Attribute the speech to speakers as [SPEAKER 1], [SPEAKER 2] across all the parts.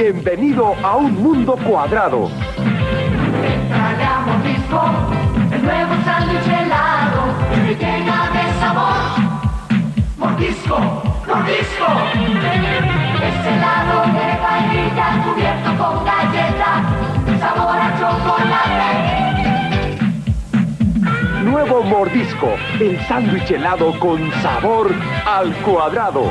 [SPEAKER 1] Bienvenido a un mundo cuadrado.
[SPEAKER 2] Traga mordisco, el nuevo sándwich helado y llena de sabor. Mordisco, mordisco. Es helado de vainilla cubierto con galleta, sabor a chocolate.
[SPEAKER 1] Nuevo mordisco, el sándwich helado con sabor al cuadrado.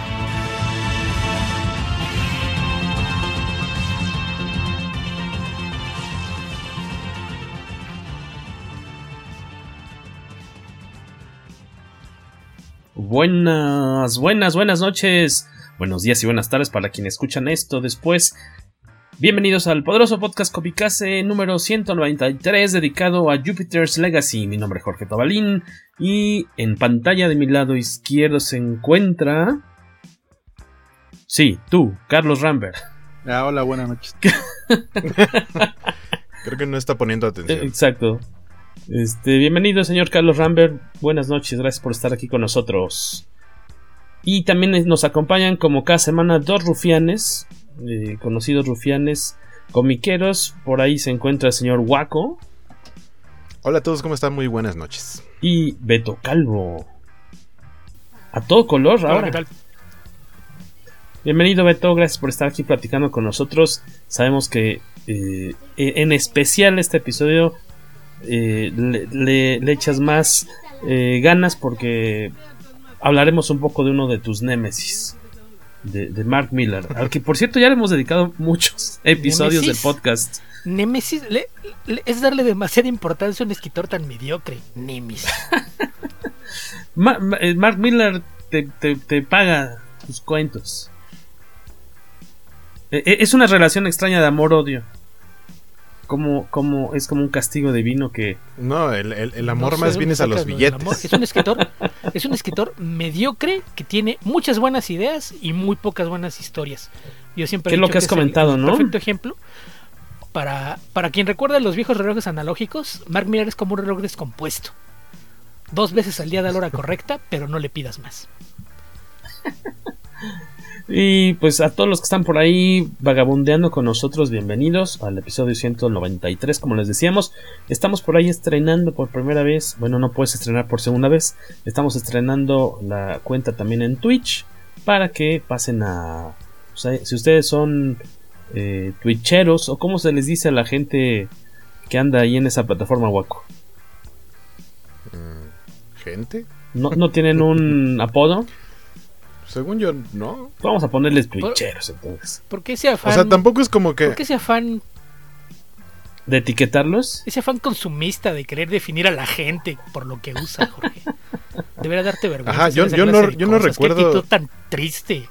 [SPEAKER 3] Buenas, buenas, buenas noches, buenos días y buenas tardes para quienes escuchan esto después. Bienvenidos al poderoso podcast Copicase número 193 dedicado a Jupiter's Legacy. Mi nombre es Jorge Tabalín y en pantalla de mi lado izquierdo se encuentra... Sí, tú, Carlos Rambert.
[SPEAKER 4] Ah, hola, buenas noches.
[SPEAKER 5] Creo que no está poniendo atención.
[SPEAKER 3] Exacto. Este, bienvenido, señor Carlos Rambert. Buenas noches, gracias por estar aquí con nosotros. Y también nos acompañan como cada semana dos rufianes, eh, conocidos rufianes comiqueros. Por ahí se encuentra el señor Waco.
[SPEAKER 5] Hola a todos, ¿cómo están? Muy buenas noches.
[SPEAKER 3] Y Beto Calvo. A todo color ahora.
[SPEAKER 6] Hola, ¿qué tal?
[SPEAKER 3] Bienvenido Beto, gracias por estar aquí platicando con nosotros. Sabemos que eh, en especial este episodio eh, le, le, le, echas más eh, ganas porque hablaremos un poco de uno de tus némesis. De, de, Mark Miller, al que por cierto ya le hemos dedicado muchos episodios
[SPEAKER 6] ¿Nemesis?
[SPEAKER 3] del podcast.
[SPEAKER 6] Némesis le, le, es darle demasiada importancia a un escritor tan mediocre. Némesis.
[SPEAKER 3] Ma, Ma, Mark Miller te, te, te, paga tus cuentos. Es una relación extraña de amor-odio como, como es como un castigo divino que
[SPEAKER 5] no el, el, el amor no más bien es a los billetes.
[SPEAKER 6] Es un escritor es un escritor mediocre que tiene muchas buenas ideas y muy pocas buenas historias. Yo siempre
[SPEAKER 3] ¿Qué es lo que has comentado
[SPEAKER 6] el,
[SPEAKER 3] no
[SPEAKER 6] perfecto ejemplo para para quien recuerda los viejos relojes analógicos Mark Miller es como un reloj descompuesto. Dos veces al día da la hora correcta pero no le pidas más
[SPEAKER 3] y pues a todos los que están por ahí vagabundeando con nosotros, bienvenidos al episodio 193, como les decíamos. Estamos por ahí estrenando por primera vez, bueno, no puedes estrenar por segunda vez. Estamos estrenando la cuenta también en Twitch para que pasen a... O sea, si ustedes son eh, twitcheros o como se les dice a la gente que anda ahí en esa plataforma, Waco.
[SPEAKER 5] ¿Gente?
[SPEAKER 3] ¿No, no tienen un apodo?
[SPEAKER 5] Según yo, no.
[SPEAKER 3] Vamos a ponerles twitcheros entonces.
[SPEAKER 6] ¿Por qué ese afán?
[SPEAKER 5] O sea, tampoco es como que.
[SPEAKER 6] ¿Por qué ese afán?
[SPEAKER 3] ¿De etiquetarlos?
[SPEAKER 6] Ese afán consumista de querer definir a la gente por lo que usa, Jorge. Debería darte vergüenza.
[SPEAKER 5] Ajá, yo, yo no, yo no recuerdo.
[SPEAKER 6] Qué tan triste.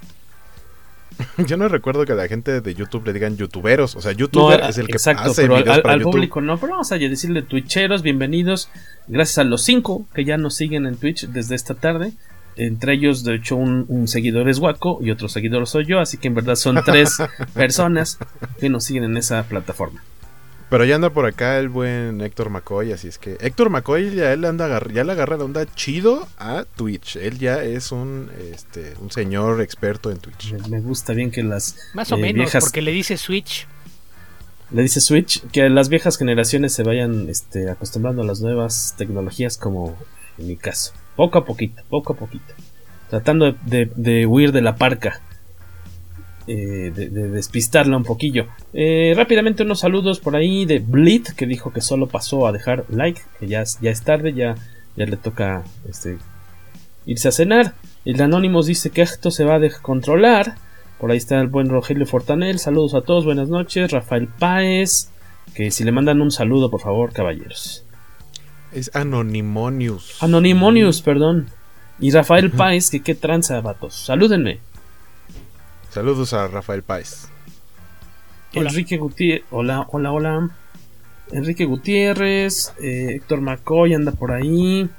[SPEAKER 5] yo no recuerdo que a la gente de YouTube le digan youtuberos. O sea, youtuber
[SPEAKER 3] no,
[SPEAKER 5] es el que
[SPEAKER 3] exacto,
[SPEAKER 5] hace
[SPEAKER 3] pero
[SPEAKER 5] videos
[SPEAKER 3] al,
[SPEAKER 5] para
[SPEAKER 3] al
[SPEAKER 5] YouTube.
[SPEAKER 3] público no. Pero vamos a decirle twitcheros, bienvenidos. Gracias a los cinco que ya nos siguen en Twitch desde esta tarde. Entre ellos, de hecho, un, un, seguidor es Waco y otro seguidor soy yo, así que en verdad son tres personas que nos siguen en esa plataforma.
[SPEAKER 5] Pero ya anda por acá el buen Héctor McCoy, así es que Héctor McCoy ya él anda ya le agarra la onda chido a Twitch. Él ya es un este un señor experto en Twitch.
[SPEAKER 3] Me, me gusta bien que las
[SPEAKER 6] más o eh, menos viejas, porque le dice Switch.
[SPEAKER 3] Le dice Switch que las viejas generaciones se vayan este, acostumbrando a las nuevas tecnologías como en mi caso. Poco a poquito, poco a poquito. Tratando de, de, huir de la parca. eh, de, de, despistarla un poquillo. Eh, rápidamente unos saludos por ahí de Blit, que dijo que solo pasó a dejar like, que ya, ya es tarde, ya, ya le toca este, irse a cenar. El Anónimos dice que esto se va a descontrolar. Por ahí está el buen Rogelio Fortanel. Saludos a todos, buenas noches. Rafael Páez. Que si le mandan un saludo, por favor, caballeros.
[SPEAKER 5] Es Anonymonius.
[SPEAKER 3] Anonymonius, perdón. Y Rafael Páez, que qué tranza, vatos. Salúdenme.
[SPEAKER 5] Saludos a Rafael Páez.
[SPEAKER 3] Enrique Gutiérrez. Hola, hola, hola. Enrique Gutiérrez. Eh, Héctor McCoy anda por ahí.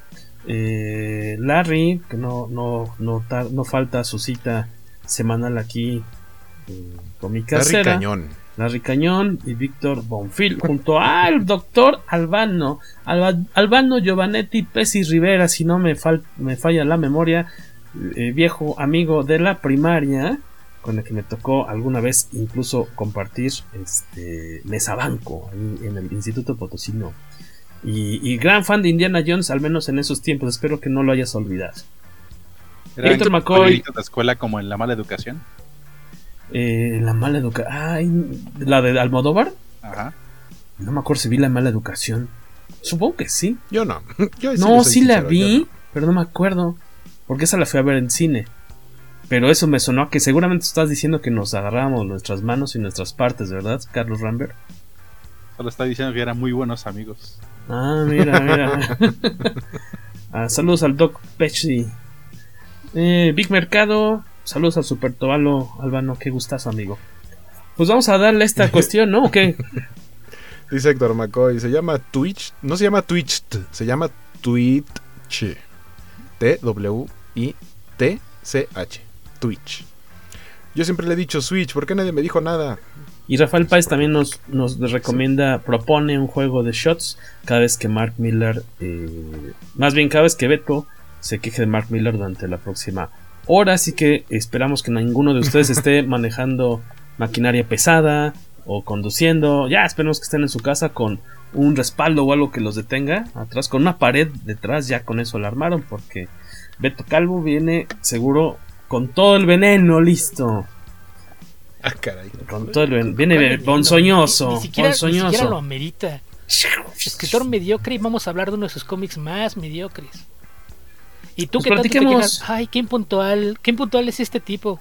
[SPEAKER 3] Eh, Larry, que no, no, no, no falta su cita semanal aquí eh, con mi casera.
[SPEAKER 5] Larry Cañón.
[SPEAKER 3] Larry Cañón y Víctor Bonfil, junto al doctor Albano, Alba, Albano Giovanetti Pesi Rivera, si no me, fal, me falla la memoria, eh, viejo amigo de la primaria, con el que me tocó alguna vez incluso compartir este mesabanco en el Instituto Potosino. Y, y, gran fan de Indiana Jones, al menos en esos tiempos. Espero que no lo hayas olvidado.
[SPEAKER 7] ¿Era Héctor McCoy. la escuela como en la mala educación?
[SPEAKER 3] Eh, la mala educación. ¿La de Almodóvar?
[SPEAKER 7] Ajá.
[SPEAKER 3] No me acuerdo si vi la mala educación. Supongo que sí.
[SPEAKER 5] Yo no. Yo
[SPEAKER 3] no, sí la vi, no. pero no me acuerdo. Porque esa la fui a ver en cine. Pero eso me sonó a que seguramente estás diciendo que nos agarramos nuestras manos y nuestras partes, ¿verdad, Carlos Rambert?
[SPEAKER 7] Solo está diciendo que eran muy buenos amigos.
[SPEAKER 3] Ah, mira, mira. ah, saludos al Doc Pecci. Eh, Big Mercado. Saludos al Super Tobalo Albano. Qué gustazo, amigo. Pues vamos a darle esta cuestión, ¿no? ¿O qué?
[SPEAKER 5] Dice Héctor McCoy. Se llama Twitch. No se llama Twitch. Se llama Twitch. T-W-I-T-C-H. Twitch. Yo siempre le he dicho Switch. ¿Por qué nadie me dijo nada?
[SPEAKER 3] Y Rafael Páez también nos, nos recomienda, sí. propone un juego de shots cada vez que Mark Miller, eh, más bien cada vez que Beto se queje de Mark Miller durante la próxima hora. Así que esperamos que ninguno de ustedes esté manejando maquinaria pesada o conduciendo. Ya esperemos que estén en su casa con un respaldo o algo que los detenga atrás, con una pared detrás. Ya con eso la armaron porque Beto Calvo viene seguro con todo el veneno listo.
[SPEAKER 5] Ah, caray.
[SPEAKER 3] Con todo el, viene ponzoñoso.
[SPEAKER 6] Ni, ni, siquiera,
[SPEAKER 3] ponzoñoso.
[SPEAKER 6] Ni siquiera lo amerita. Escritor mediocre y vamos a hablar de uno de sus cómics más mediocres. Y tú
[SPEAKER 3] pues
[SPEAKER 6] que tanto te quejas, ay, qué impuntual, qué impuntual es este tipo.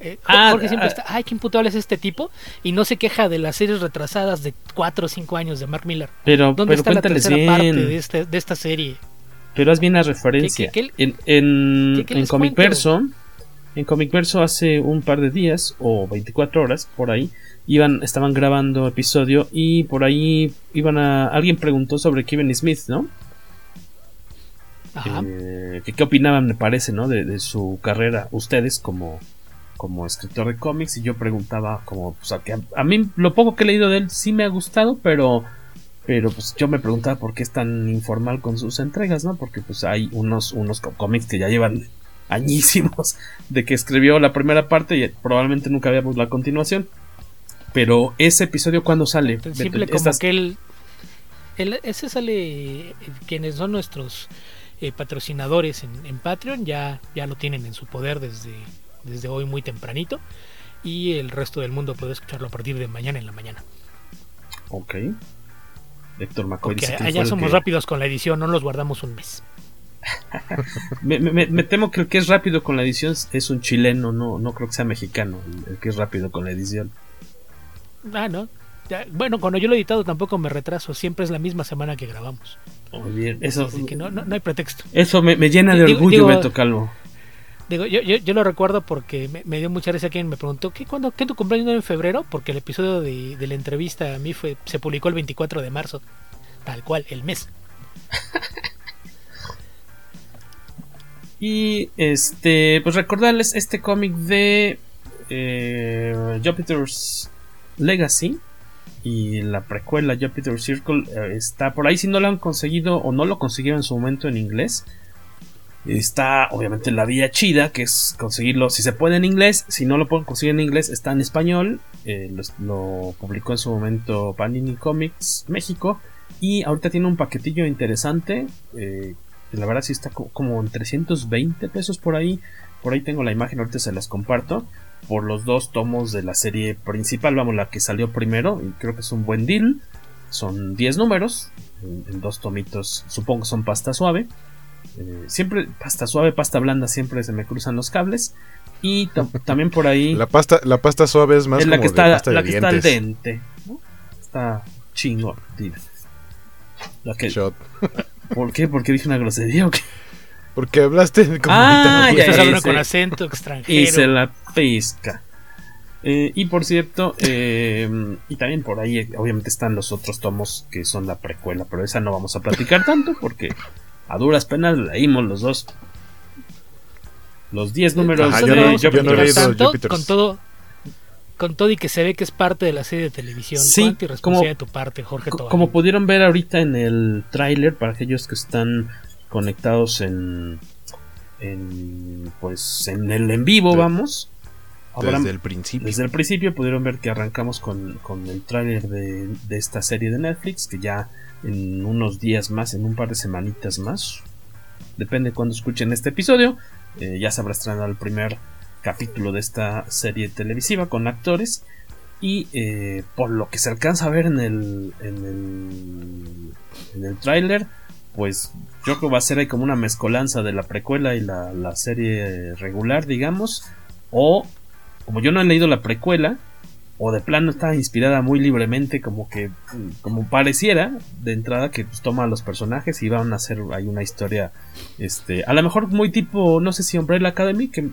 [SPEAKER 6] Eh, ah, Jorge siempre ah, está, ay, qué impuntual es este tipo y no se queja de las series retrasadas de 4 o 5 años de Mark Miller.
[SPEAKER 3] Pero,
[SPEAKER 6] ¿Dónde
[SPEAKER 3] pero
[SPEAKER 6] está la tercera
[SPEAKER 3] bien.
[SPEAKER 6] parte de, este, de esta serie?
[SPEAKER 3] Pero haz bien la referencia.
[SPEAKER 6] ¿Qué, qué,
[SPEAKER 3] en en, en Comic Verso, en Comic Verso hace un par de días o 24 horas por ahí iban estaban grabando episodio y por ahí iban a alguien preguntó sobre Kevin Smith, ¿no? Eh, que qué opinaban me parece, ¿no? De, de, su carrera ustedes como como escritor de cómics y yo preguntaba como pues, a, que a, a, mí lo poco que he leído de él sí me ha gustado, pero pero pues yo me preguntaba por qué es tan informal con sus entregas, ¿no? Porque pues hay unos unos cómics que ya llevan añísimos de que escribió la primera parte y probablemente nunca veamos la continuación. Pero ese episodio cuando sale,
[SPEAKER 6] Tan simple como que él, él, ese sale quienes son nuestros eh, patrocinadores en, en, Patreon ya, ya lo tienen en su poder desde, desde hoy muy tempranito y el resto del mundo puede escucharlo a partir de mañana en la mañana.
[SPEAKER 3] Ok. Héctor McCoy
[SPEAKER 6] allá somos que... rápidos con la edición, no los guardamos un mes.
[SPEAKER 3] me, me, me, temo que el que es rápido con la edición es un chileno, no, no creo que sea mexicano el, el que es rápido con la edición.
[SPEAKER 6] Ah, no. Ya, bueno, cuando yo lo he editado tampoco me retraso, siempre es la misma semana que grabamos.
[SPEAKER 3] Muy bien, eso.
[SPEAKER 6] Así que no, no, no hay pretexto.
[SPEAKER 3] Eso me, me llena de digo, orgullo, digo, Beto Calvo.
[SPEAKER 6] Digo, yo, yo, yo, lo recuerdo porque me, me, dio mucha risa quien me preguntó, ¿qué, cuándo, ¿qué tu cumpleaños no en febrero? Porque el episodio de, de, la entrevista a mí fue se publicó el 24 de marzo, tal cual, el mes.
[SPEAKER 3] y este, pues recordarles este cómic de eh, Jupiter's Legacy y la precuela Jupiter Circle eh, está por ahí. Si no lo han conseguido o no lo consiguieron en su momento en inglés está obviamente la vía chida que es conseguirlo si se puede en inglés. Si no lo pueden conseguir en inglés está en español. Eh, lo, publicó en su momento Panini Comics México. Y ahorita tiene un paquetillo interesante eh, la verdad sí está como en 320 pesos por ahí. Por ahí tengo la imagen, ahorita se las comparto, por los dos tomos de la serie principal, vamos, la que salió primero, y creo que es un buen deal. Son 10 números, en, dos tomitos, supongo que son pasta suave. Eh, siempre pasta suave, pasta blanda, siempre se me cruzan los cables. Y también por ahí.
[SPEAKER 5] La pasta, la pasta suave es más
[SPEAKER 3] la
[SPEAKER 5] como
[SPEAKER 3] que está,
[SPEAKER 5] de pasta
[SPEAKER 3] la
[SPEAKER 5] de
[SPEAKER 3] que está al dente. Está chingón, La que, ¿Por qué? ¿Por qué dije una grosería o qué?
[SPEAKER 5] Porque hablaste
[SPEAKER 6] como ah, ya, con acento extranjero.
[SPEAKER 3] Y se la pesca. Eh, y por cierto, eh, y también por ahí obviamente están los otros tomos que son la precuela, pero esa no vamos a platicar tanto porque a duras penas leímos los dos. Los 10 números
[SPEAKER 6] de Jupiter. Con todo, con todo y que se ve que es parte de la serie de televisión.
[SPEAKER 3] Sí,
[SPEAKER 6] como, de tu parte, Jorge
[SPEAKER 3] Como pudieron ver ahorita en el tráiler, para aquellos que están conectados en, en pues en el en vivo, vamos
[SPEAKER 5] desde el principio.
[SPEAKER 3] Desde el principio pudieron ver que arrancamos con, el tráiler de, esta serie de Netflix, que ya en unos días más, en un par de semanitas más, depende cuando escuchen este episodio, eh, ya se habrá estrenado el primer capítulo de esta serie televisiva con actores. Y eh, por lo que se alcanza a ver en el, en el, en el tráiler, pues yo creo que va a ser ahí como una mezcolanza de la precuela y la, la serie regular, digamos. O como yo no he leído la precuela, o de plano está inspirada muy libremente, como que, como pareciera de entrada que pues, toma a los personajes y van a hacer ahí una historia, este, a lo mejor muy tipo, no sé si Umbrella Academy, que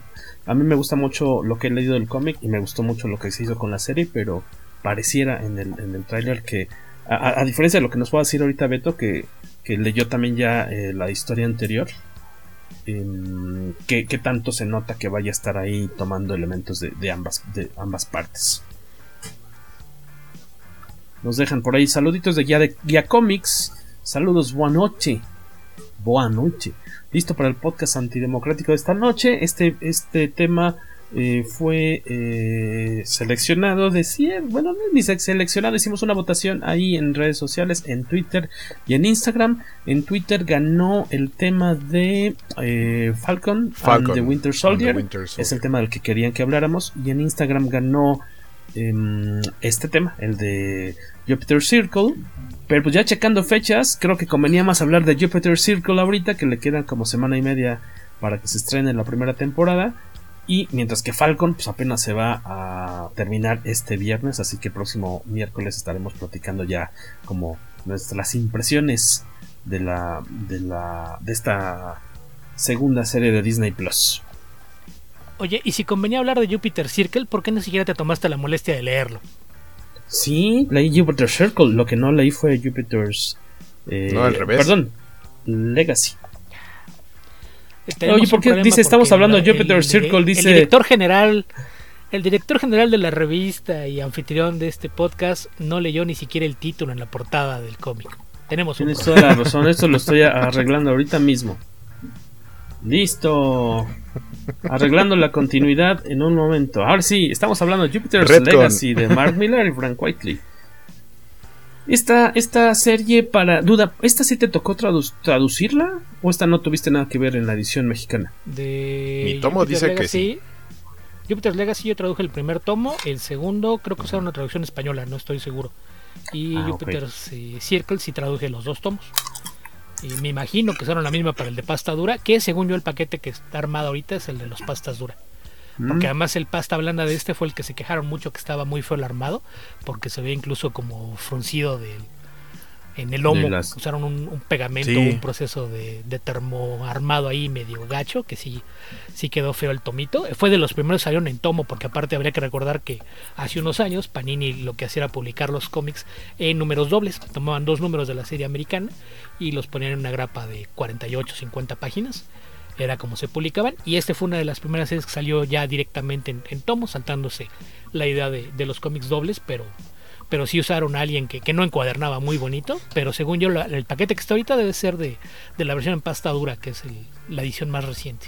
[SPEAKER 3] a mí me gusta mucho lo que he leído del cómic y me gustó mucho lo que se hizo con la serie, pero pareciera en el, en el tráiler que, a, diferencia de lo que nos va decir ahorita Beto, que, que leyó también ya eh, la historia anterior, Em, ¿qué, tanto se nota que vaya a estar ahí tomando elementos de, ambas, de ambas partes. Nos dejan por ahí saluditos de Guía, de Guía Comics. Saludos, buena noche. Buena noche. Listo para el podcast antidemocrático de esta noche. Este, este tema eh, fue eh, seleccionado, decía, bueno, no ni seleccionado, hicimos una votación ahí en redes sociales, en Twitter y en Instagram. En Twitter ganó el tema de eh, Falcon, and the Winter Soldier. es el tema del que querían que habláramos. Y en Instagram ganó em, este tema, el de Jupiter Circle. Pero pues ya checando fechas, creo que convenía más hablar de Jupiter Circle ahorita, que le quedan como semana y media para que se estrene la primera temporada. Y mientras que Falcon pues apenas se va a terminar este viernes, así que el próximo miércoles estaremos platicando ya como nuestras impresiones de la de la de esta segunda serie de Disney Plus.
[SPEAKER 6] Oye, y si convenía hablar de Jupiter Circle, ¿por qué ni siquiera te tomaste la molestia de leerlo?
[SPEAKER 3] Sí, leí Jupiter Circle, lo que no leí fue Jupiter's
[SPEAKER 5] eh, no, al revés.
[SPEAKER 3] Perdón, Legacy. Oye, ¿por qué dice, estamos hablando de Jupiter Circle? Dice...
[SPEAKER 6] El director general, el director general de la revista y anfitrión de este podcast no leyó ni siquiera el título en la portada del cómic. Tenemos
[SPEAKER 3] un Tienes toda la razón, esto lo estoy arreglando ahorita mismo. Listo. Arreglando la continuidad en un momento. Ahora sí, estamos hablando de Jupiter's Legacy de Mark Miller y Frank Whiteley. Esta, esta serie para duda, ¿esta sí te tocó traducirla? ¿O esta no tuviste nada que ver en la edición mexicana?
[SPEAKER 6] De
[SPEAKER 5] Mi tomo dice que sí.
[SPEAKER 6] Jupiter's Legacy yo traduje el primer tomo, el segundo creo que sea una traducción española, no estoy seguro. Y ah, Jupiter's eh, Circle sí traduje los dos tomos. Y me imagino que son la misma para el de pasta dura, que según yo el paquete que está armado ahorita es el de los pastas dura. Porque además el pasta blanda de este fue el que se quejaron mucho que estaba muy feo el armado, porque se ve incluso como fruncido de, en el lomo. Usaron un, pegamento, un proceso de, de termo armado ahí medio gacho, que sí, sí quedó feo el tomito. Fue de los primeros salieron en tomo, porque aparte habría que recordar que hace unos años Panini lo que hacía era publicar los cómics en números dobles. Tomaban dos números de la serie americana y los ponían en una grapa de 48, 50 páginas era como se publicaban. Y este fue una de las primeras series que salió ya directamente en, en tomo, saltándose la idea de, los cómics dobles, pero, pero sí usaron a alguien que, no encuadernaba muy bonito. Pero según yo, el paquete que está ahorita debe ser de, la versión en pasta dura, que es la edición más reciente.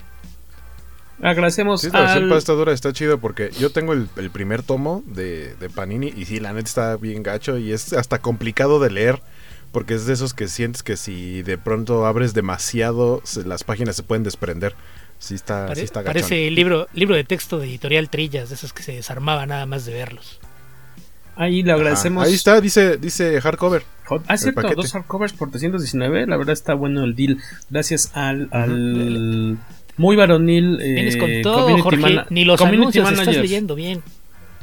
[SPEAKER 3] Agradecemos.
[SPEAKER 5] Sí, la versión en pasta dura está chido porque yo tengo el, primer tomo de, de, Panini y sí, la neta está bien gacho y es hasta complicado de leer porque es de esos que sientes que si de pronto abres demasiado, las páginas se pueden desprender. Sí está,
[SPEAKER 6] Pare-
[SPEAKER 5] sí está
[SPEAKER 6] parece
[SPEAKER 5] gachón.
[SPEAKER 6] libro, libro de texto de editorial Trillas, de esos que se desarmaba nada más de verlos.
[SPEAKER 3] Ahí le
[SPEAKER 5] Ajá,
[SPEAKER 3] agradecemos.
[SPEAKER 5] Ahí está, dice, dice hardcover.
[SPEAKER 3] Ah, es
[SPEAKER 5] el
[SPEAKER 3] cierto,
[SPEAKER 5] paquete.
[SPEAKER 3] dos hardcovers por 319. La verdad está bueno el deal. Gracias al, al muy varonil. eh,
[SPEAKER 6] Vienes con todo,
[SPEAKER 3] community
[SPEAKER 6] Jorge. Ni los anuncios estás leyendo bien.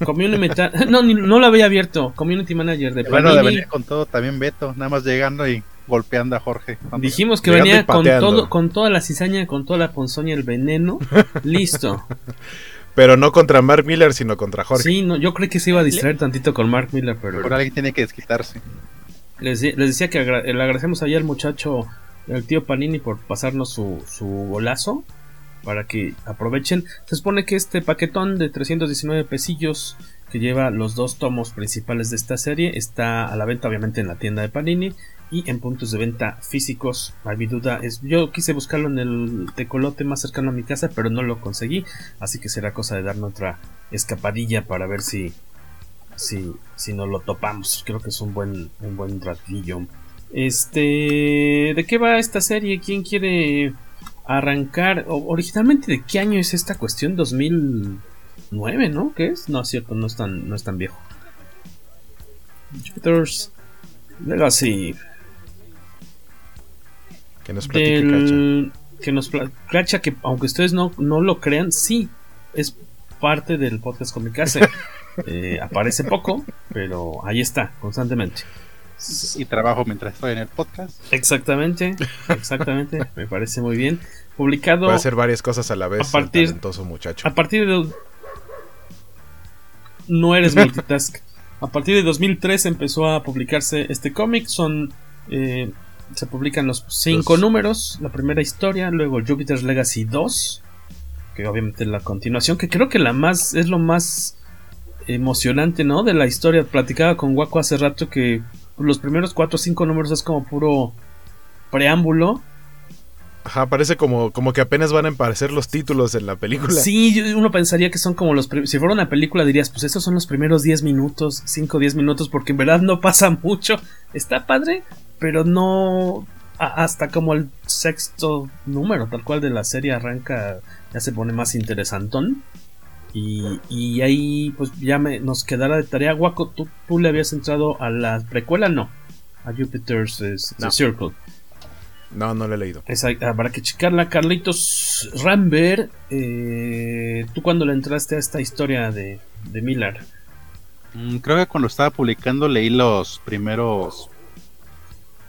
[SPEAKER 3] Community no, ni- no lo había abierto. Community manager de
[SPEAKER 7] Bueno, de
[SPEAKER 3] Panini.
[SPEAKER 7] venir con todo también Beto, nada más llegando y golpeando a Jorge.
[SPEAKER 3] Dijimos que
[SPEAKER 5] Llegando
[SPEAKER 3] venía con todo, con toda la cizaña, con toda la ponzoña, el veneno. Listo.
[SPEAKER 5] Pero no contra Mark Miller, sino contra Jorge.
[SPEAKER 3] Sí, no, yo creí que se iba a distraer tantito con Mark Miller, pero
[SPEAKER 7] Por alguien tiene que desquitarse.
[SPEAKER 3] les, de- les decía que agra- le agradecemos allá al muchacho, el tío Panini, por pasarnos su, su golazo para que aprovechen. Se supone que este paquetón de 319 pesillos que lleva los dos tomos principales de esta serie está a la venta obviamente en la tienda de Panini y en puntos de venta físicos. A mi duda es, yo quise buscarlo en el tecolote más cercano a mi casa, pero no lo conseguí, así que será cosa de darnos otra escapadilla para ver si si, si nos lo topamos. Creo que es un buen, un buen ratillo. Este, ¿de qué va esta serie? ¿Quién quiere arrancar? Originalmente, ¿de qué año es esta cuestión? 2009, ¿no? ¿Qué es? No, es cierto, no es tan, no es tan viejo. Jupiter's Legacy.
[SPEAKER 5] Que nos platique.
[SPEAKER 3] Del, que nos pla- Cacha, que aunque ustedes no, no lo crean, sí, es parte del podcast Comicase. Eh, aparece poco, pero ahí está, constantemente.
[SPEAKER 7] Y trabajo mientras estoy en el podcast.
[SPEAKER 3] Exactamente, exactamente, me parece muy bien. Publicado
[SPEAKER 5] Puede hacer varias cosas a la vez.
[SPEAKER 3] A partir-
[SPEAKER 5] talentoso muchacho.
[SPEAKER 3] a partir de... No eres multitask. A partir de 2003 empezó a publicarse este cómic. Son... eh, se publican los cinco
[SPEAKER 5] Los-
[SPEAKER 3] números. La primera historia, luego Jupiter's Legacy 2. Que obviamente es la continuación. Que creo que la más... Es lo más emocionante, ¿no? De la historia. Platicaba con Waco hace rato que los primeros cuatro o cinco números es como puro preámbulo.
[SPEAKER 5] Ajá, parece como, como que apenas van a aparecer los títulos en la película.
[SPEAKER 3] Sí, uno pensaría que son como los... Si fuera una película dirías, pues esos son los primeros 10 minutos, 5 o 10 minutos, porque en verdad no pasa mucho. Está padre, pero no... hasta como el sexto número, tal cual de la serie arranca, ya se pone más interesantón. Y, y ahí pues ya me, nos quedará de tarea. Waco, ¿tú, tú le habías entrado a la precuela? No. A Jupiter's es-
[SPEAKER 5] No.
[SPEAKER 3] Circle.
[SPEAKER 5] No, no lo he leído.
[SPEAKER 3] Esa habrá que checarla. Carlitos Rambert, eh, ¿tú cuándo le entraste a esta historia de, de Miller?
[SPEAKER 7] Mm, Creo que cuando estaba publicando leí los primeros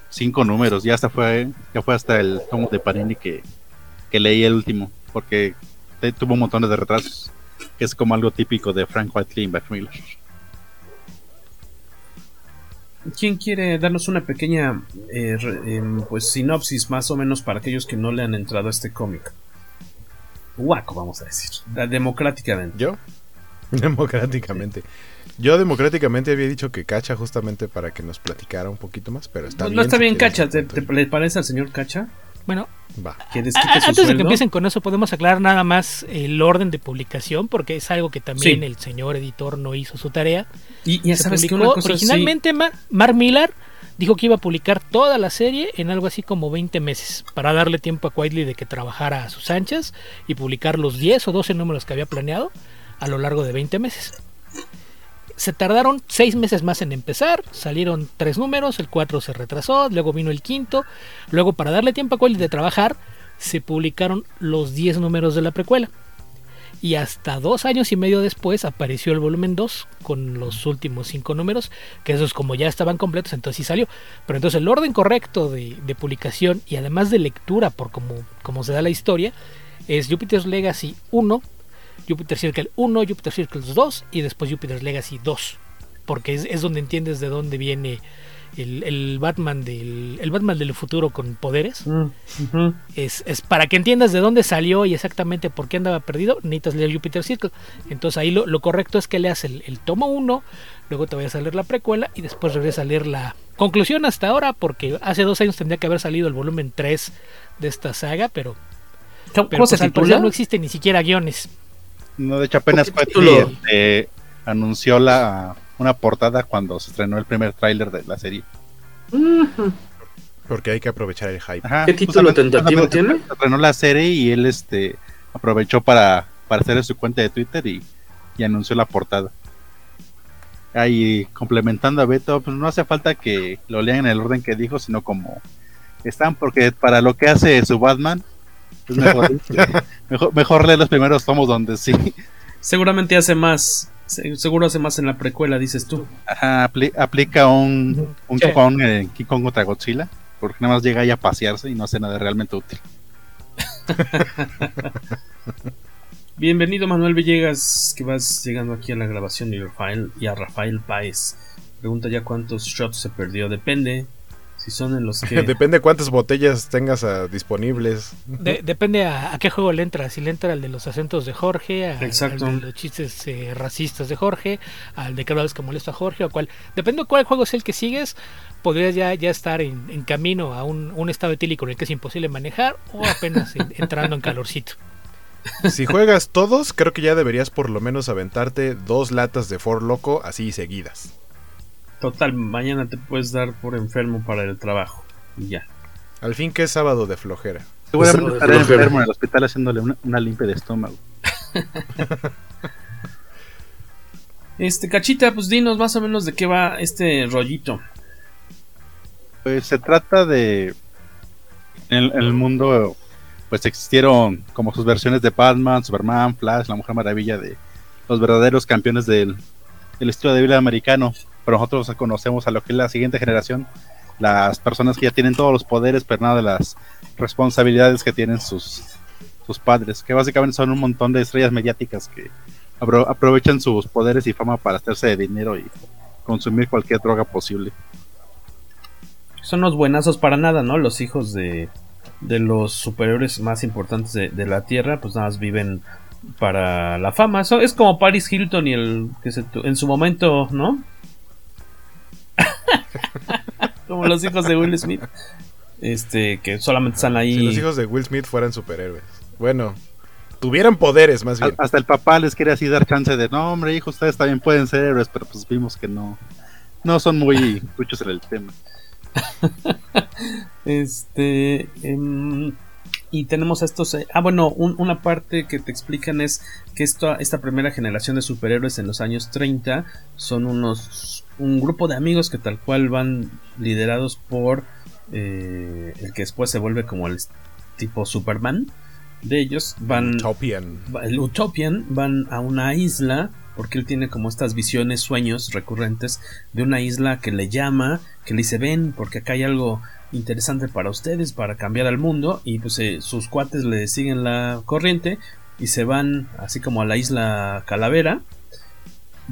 [SPEAKER 7] cinco números. Ya hasta fue, ya fue hasta el tomo de Panini que, que leí el último. Porque te- tuvo un montón de retrasos. Que es como algo típico de Frank Whiteley y Miller.
[SPEAKER 3] ¿Quién quiere darnos una pequeña eh, re- em, pues sinopsis más o menos para aquellos que no le han entrado a este cómic? Guaco, vamos a decir. Democráticamente.
[SPEAKER 5] ¿Yo? Democráticamente. Yo democráticamente había dicho que Cacha justamente para que nos platicara un poquito más, pero está
[SPEAKER 3] no,
[SPEAKER 5] bien.
[SPEAKER 3] no está
[SPEAKER 5] si
[SPEAKER 3] bien, Cacha. ¿Te,
[SPEAKER 5] cuento
[SPEAKER 3] te- le parece al señor Cacha?
[SPEAKER 6] Bueno,
[SPEAKER 5] Va.
[SPEAKER 3] Que
[SPEAKER 6] antes de que empiecen con eso, podemos aclarar nada más el orden de publicación, porque es algo que también
[SPEAKER 3] Sí.
[SPEAKER 6] el señor editor no hizo su tarea.
[SPEAKER 3] Y ya
[SPEAKER 6] Se
[SPEAKER 3] sabes que
[SPEAKER 6] publicó
[SPEAKER 3] una cosa sí-
[SPEAKER 6] originalmente Mar- Mark Millar dijo que iba a publicar toda la serie en algo así como 20 meses para darle tiempo a Quietly de que trabajara a sus anchas y publicar los 10 o 12 números que había planeado a lo largo de 20 meses. Se tardaron 6 meses más en empezar, salieron 3 números, el 4 se retrasó, luego vino el quinto, luego para darle tiempo a Quietly de trabajar se publicaron los 10 números de la precuela. Y hasta dos años y medio después apareció el volumen 2 con los últimos cinco números, que esos como ya estaban completos, entonces sí salió. Pero entonces el orden correcto de, de publicación y además de lectura por como, como se da la historia es Jupiter's Legacy 1, Jupiter Circle 1, Jupiter Circle 2 y después Jupiter's Legacy 2. Porque es, es donde entiendes de dónde viene el, el Batman del el Batman del futuro con poderes.
[SPEAKER 3] Mm.
[SPEAKER 6] Es, es para que entiendas de dónde salió y exactamente por qué andaba perdido, necesitas leer Jupiter Circle. Entonces ahí lo, lo correcto es que leas el, el tomo 1, luego te vayas a leer la precuela y después regresas a leer la conclusión hasta ahora, porque hace dos años tendría que haber salido el volumen 3 de esta saga, pero,
[SPEAKER 3] ¿Cómo,
[SPEAKER 6] pero
[SPEAKER 3] se
[SPEAKER 6] pues, al no existe ni siquiera guiones.
[SPEAKER 7] No, de hecho, apenas
[SPEAKER 3] ¿Por qué
[SPEAKER 7] Whiteley
[SPEAKER 3] título?
[SPEAKER 7] este, anunció la, una portada cuando se estrenó el primer tráiler de la serie.
[SPEAKER 5] Porque hay que aprovechar el hype.
[SPEAKER 7] Ajá,
[SPEAKER 4] ¿Qué título tentativo tiene?
[SPEAKER 7] se Estrenó la serie y él este aprovechó para, para hacer su cuenta de Twitter y, y anunció la portada. Ahí complementando a Beto, pues no hace falta que lo lean en el orden que dijo, sino como están, porque para lo que hace su Batman, es mejor, mejor, mejor leer los primeros tomos donde sí.
[SPEAKER 3] Seguramente hace más, seguro hace más en la precuela, dices tú.
[SPEAKER 7] Ajá, apli aplica un, un
[SPEAKER 6] Sí.
[SPEAKER 7] con eh, King Kong contra Godzilla, porque nada más llega ahí a pasearse y no hace nada realmente útil.
[SPEAKER 3] Bienvenido Manuel Villegas, que vas llegando aquí a la grabación y, Rafael, y a Rafael Páez. Pregunta ya cuántos shots se perdió. Depende si son en los que...
[SPEAKER 5] Depende cuántas botellas tengas ah, disponibles.
[SPEAKER 6] De- depende a, a qué juego le entra. Si le entra al de los acentos de Jorge, al,
[SPEAKER 3] Exacto.
[SPEAKER 6] al de los chistes eh, racistas de Jorge, al de cada vez que molesta a Jorge, o cuál. Depende de cuál juego es el que sigues, podrías ya, ya estar en, en camino a un, un estado etílico en el que es imposible manejar o apenas en- entrando en calorcito.
[SPEAKER 5] Si juegas todos, creo que ya deberías por lo menos aventarte dos latas de For Loco así seguidas.
[SPEAKER 3] Total, mañana te puedes dar por enfermo para el trabajo. Y ya.
[SPEAKER 5] Al fin que es sábado de flojera.
[SPEAKER 7] Seguramente estaré
[SPEAKER 3] flojera.
[SPEAKER 7] enfermo en el hospital haciéndole una, una limpia de estómago.
[SPEAKER 3] Este, Cachita, pues dinos más o menos de qué va este rollito.
[SPEAKER 7] Pues se trata de. En, en el mundo, pues existieron como sus versiones de Batman, Superman, Flash, la Mujer Maravilla, de los verdaderos campeones del, del estilo de vida americano. Pero nosotros conocemos a lo que es la siguiente generación, las personas que ya tienen todos los poderes, pero nada de las responsabilidades que tienen sus, sus padres, que básicamente son un montón de estrellas mediáticas que apro- aprovechan sus poderes y fama para hacerse de dinero y consumir cualquier droga posible.
[SPEAKER 3] Son los buenazos para nada, ¿no? Los hijos de, de los superiores más importantes de, la Tierra, pues nada más viven para la fama. Eso es como Paris Hilton y el que se en su momento, ¿no? como los hijos de Will Smith. Este, que solamente están ahí.
[SPEAKER 5] Si los hijos de Will Smith fueran superhéroes. Bueno, tuvieran poderes más bien.
[SPEAKER 7] Hasta el papá les quiere así dar chance de, no, hombre, hijo, ustedes también pueden ser héroes, pero pues vimos que no, no son muy muchos en el tema.
[SPEAKER 3] Este. em, y tenemos estos. eh, ah, bueno, un- una parte que te explican es que esta, esta primera generación de superhéroes en los años 30 son unos. Un grupo de amigos que tal cual van liderados por eh, el que después se vuelve como el tipo Superman. De ellos van.
[SPEAKER 5] Utopian.
[SPEAKER 3] El Utopian van a una isla porque él tiene como estas visiones, sueños recurrentes de una isla que le llama, que le dice ven porque acá hay algo interesante para ustedes, para cambiar al mundo y pues eh, sus cuates le siguen la corriente y se van así como a la isla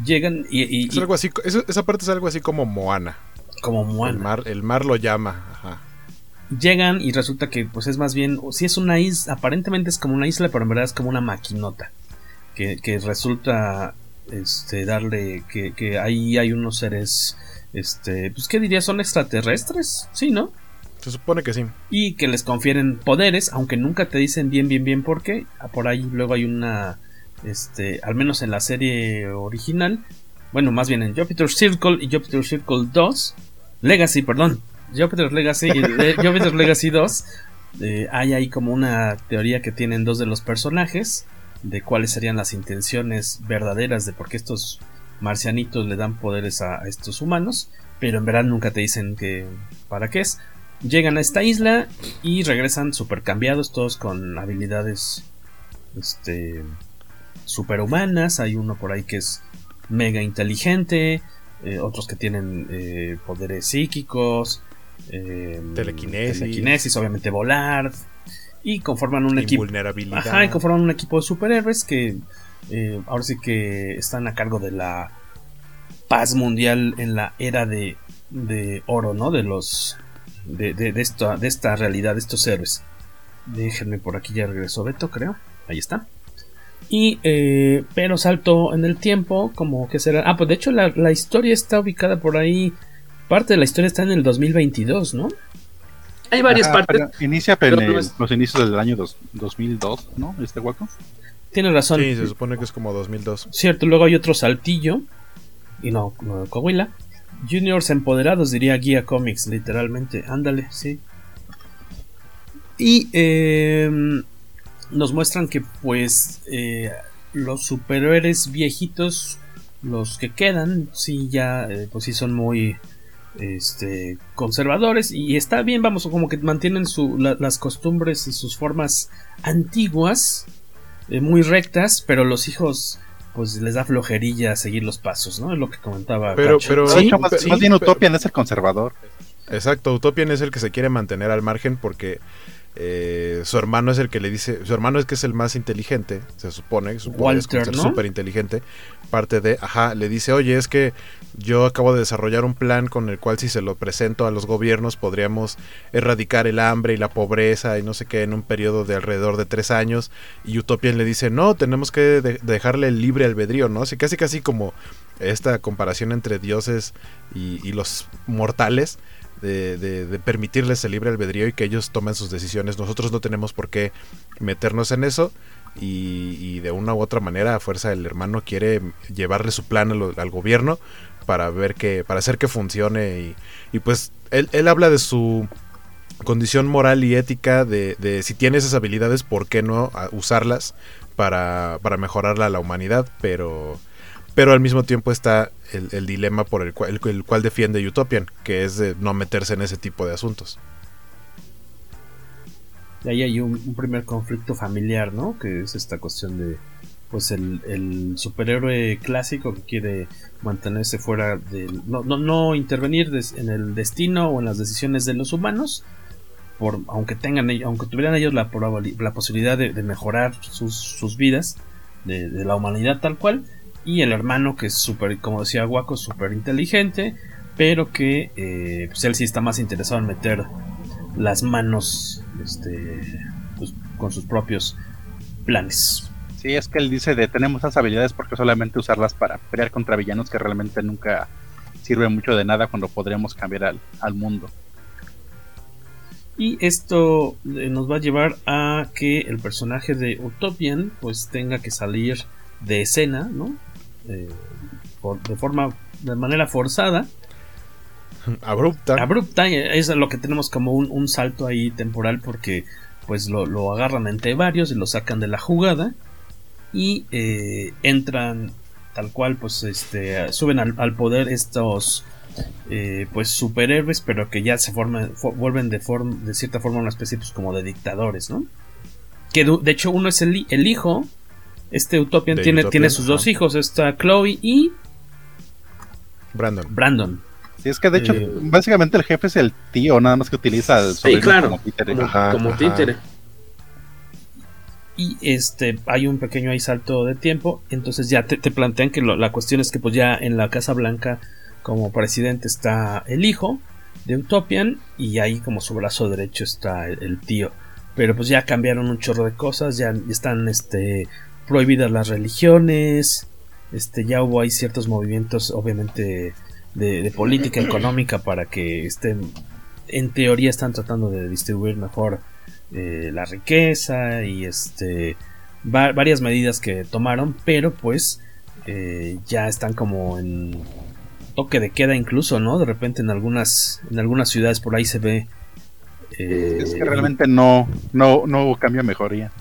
[SPEAKER 3] Llegan y, y-
[SPEAKER 5] Es algo así, eso- esa parte es algo así como Moana.
[SPEAKER 3] como
[SPEAKER 5] El
[SPEAKER 3] Moana.
[SPEAKER 5] mar, el mar lo llama. Ajá.
[SPEAKER 3] Llegan y resulta que pues es más bien, si es una isla, aparentemente es como una isla, pero en verdad es como una maquinota. Que, que resulta este darle que, que ahí hay unos seres este pues qué diría son extraterrestres sí no
[SPEAKER 5] Se supone que sí.
[SPEAKER 3] y que les confieren poderes aunque nunca te dicen bien bien bien por qué Ah, por ahí luego hay una este al menos en la serie original bueno más bien en Jupiter Circle y Jupiter Circle 2 Legacy perdón Jupiter Legacy y Le- Jupiter Legacy 2 eh, hay ahí como una teoría que tienen dos de los personajes de cuáles serían las intenciones verdaderas de por qué estos marcianitos le dan poderes a, a estos humanos, pero en verdad nunca te dicen que para qué es. Llegan a esta isla y regresan super cambiados, todos con habilidades este superhumanas. Hay uno por ahí que es mega inteligente, eh, otros que tienen eh, poderes psíquicos, eh,
[SPEAKER 5] Telequinesis.
[SPEAKER 3] telequinesis, obviamente volar, y conforman un equipo. Ajá, y conforman un equipo de superhéroes que eh, ahora sí que están a cargo de la paz mundial en la era de, de oro, ¿no? De los. De, de, de esta, de esta realidad, de estos héroes. Déjenme por aquí, ya regresó Beto, creo. Ahí está. Y, eh, pero salto en el tiempo, como que será. Ah, pues de hecho la, la historia está ubicada por ahí. Parte de la historia está en el 2022, ¿no? Hay varias
[SPEAKER 7] Ajá,
[SPEAKER 3] partes.
[SPEAKER 7] Inicia
[SPEAKER 3] pero
[SPEAKER 7] en
[SPEAKER 3] no
[SPEAKER 7] el-
[SPEAKER 3] es-
[SPEAKER 7] los inicios del año dos- 2002, ¿no? Este hueco.
[SPEAKER 3] Tiene razón.
[SPEAKER 5] Sí, se supone que es como 2002.
[SPEAKER 3] Cierto, luego hay otro saltillo. Y no, no Coahuila. Juniors empoderados, diría Guía Comics, literalmente. Ándale, sí. Y eh, nos muestran que pues eh, los superhéroes viejitos, los que quedan, sí ya, eh, pues sí son muy este, conservadores y está bien, vamos, como que mantienen su, la, las costumbres y sus formas antiguas, eh, muy rectas, pero los hijos pues les da flojerilla seguir los pasos, ¿no? Es lo que comentaba.
[SPEAKER 5] Pero, pero,
[SPEAKER 7] Sí, más,
[SPEAKER 5] sí,
[SPEAKER 7] más bien
[SPEAKER 5] pero-
[SPEAKER 7] Utopian es el conservador.
[SPEAKER 5] Exacto, Utopian es el que se quiere mantener al margen porque eh, su hermano es el que le dice, su hermano es que es el más inteligente, se supone, su poder es como
[SPEAKER 3] Walter,
[SPEAKER 5] ser
[SPEAKER 3] ¿no?
[SPEAKER 5] súper inteligente, parte de, ajá, le dice, oye, es que yo acabo de desarrollar un plan con el cual si se lo presento a los gobiernos podríamos erradicar el hambre y la pobreza y no sé qué en un periodo de alrededor de tres años y Utopian le dice, no, tenemos que de- dejarle el libre albedrío, ¿no? Así casi casi como esta comparación entre dioses y, y los mortales, de, de- de permitirles el libre albedrío y que ellos tomen sus decisiones. Nosotros no tenemos por qué meternos en eso. Y, y de una u otra manera, a fuerza el hermano quiere llevarle su plan al gobierno para ver que, para hacer que funcione. Y, y pues él, él habla de su condición moral y ética de, de si tiene esas habilidades, ¿por qué no usarlas para, para mejorar a la humanidad? Pero, pero al mismo tiempo está el, el dilema por el cual, el, el cual defiende Utopian, que es de no meterse en ese tipo de asuntos.
[SPEAKER 3] Y ahí hay un, primer conflicto familiar, ¿no? Que es esta cuestión de, pues, el, el superhéroe clásico que quiere mantenerse fuera del... No, no, no intervenir en el destino o en las decisiones de los humanos, por, aunque, tengan, aunque tuvieran ellos la, la posibilidad de, de mejorar sus, sus vidas, de, de la humanidad tal cual, y el hermano que es súper, como decía Waco, súper inteligente, pero que eh, pues él sí está más interesado en meter las manos este, pues, con sus propios planes.
[SPEAKER 7] Sí, es que él dice de tenemos esas habilidades porque solamente usarlas para pelear contra villanos que realmente nunca sirven mucho de nada cuando podríamos cambiar al, al mundo.
[SPEAKER 3] Y esto eh, nos va a llevar a que el personaje de Utopian pues tenga que salir de escena, ¿no? Eh, por- de forma, de manera forzada,
[SPEAKER 5] Abrupta.
[SPEAKER 3] abrupta, es lo que tenemos como un, un salto ahí temporal porque pues lo, lo agarran entre varios y lo sacan de la jugada y eh, entran tal cual pues este suben al, al poder estos eh, pues superhéroes pero que ya se forman fo- vuelven de forma de cierta forma una especie pues como de dictadores no que de hecho uno es el, el hijo este Utopian tiene,
[SPEAKER 5] Utopian,
[SPEAKER 3] tiene sus dos hijos está Chloe y
[SPEAKER 5] Brandon.
[SPEAKER 3] Brandon
[SPEAKER 7] Sí, es que de hecho,
[SPEAKER 3] Eh,
[SPEAKER 7] básicamente el jefe es el tío, nada más que utiliza al sobrino
[SPEAKER 3] claro,
[SPEAKER 7] como títere.
[SPEAKER 3] como,
[SPEAKER 5] Ajá,
[SPEAKER 3] como
[SPEAKER 5] ajá.
[SPEAKER 3] títere. Y este hay un pequeño ahí salto de tiempo. Entonces ya te, te plantean que lo- la cuestión es que pues ya en la Casa Blanca como presidente está el hijo de Utopian y ahí como su brazo derecho está el, el tío. Pero pues ya cambiaron un chorro de cosas, ya están este prohibidas las religiones, este ya hubo ahí ciertos movimientos obviamente de, de política económica para que estén en teoría están tratando de distribuir mejor eh, la riqueza y este va- varias medidas que tomaron pero pues eh, ya están como en toque de queda incluso no de repente en algunas en algunas ciudades por ahí se ve eh,
[SPEAKER 7] Es que realmente no, no, no hubo cambio mejoría.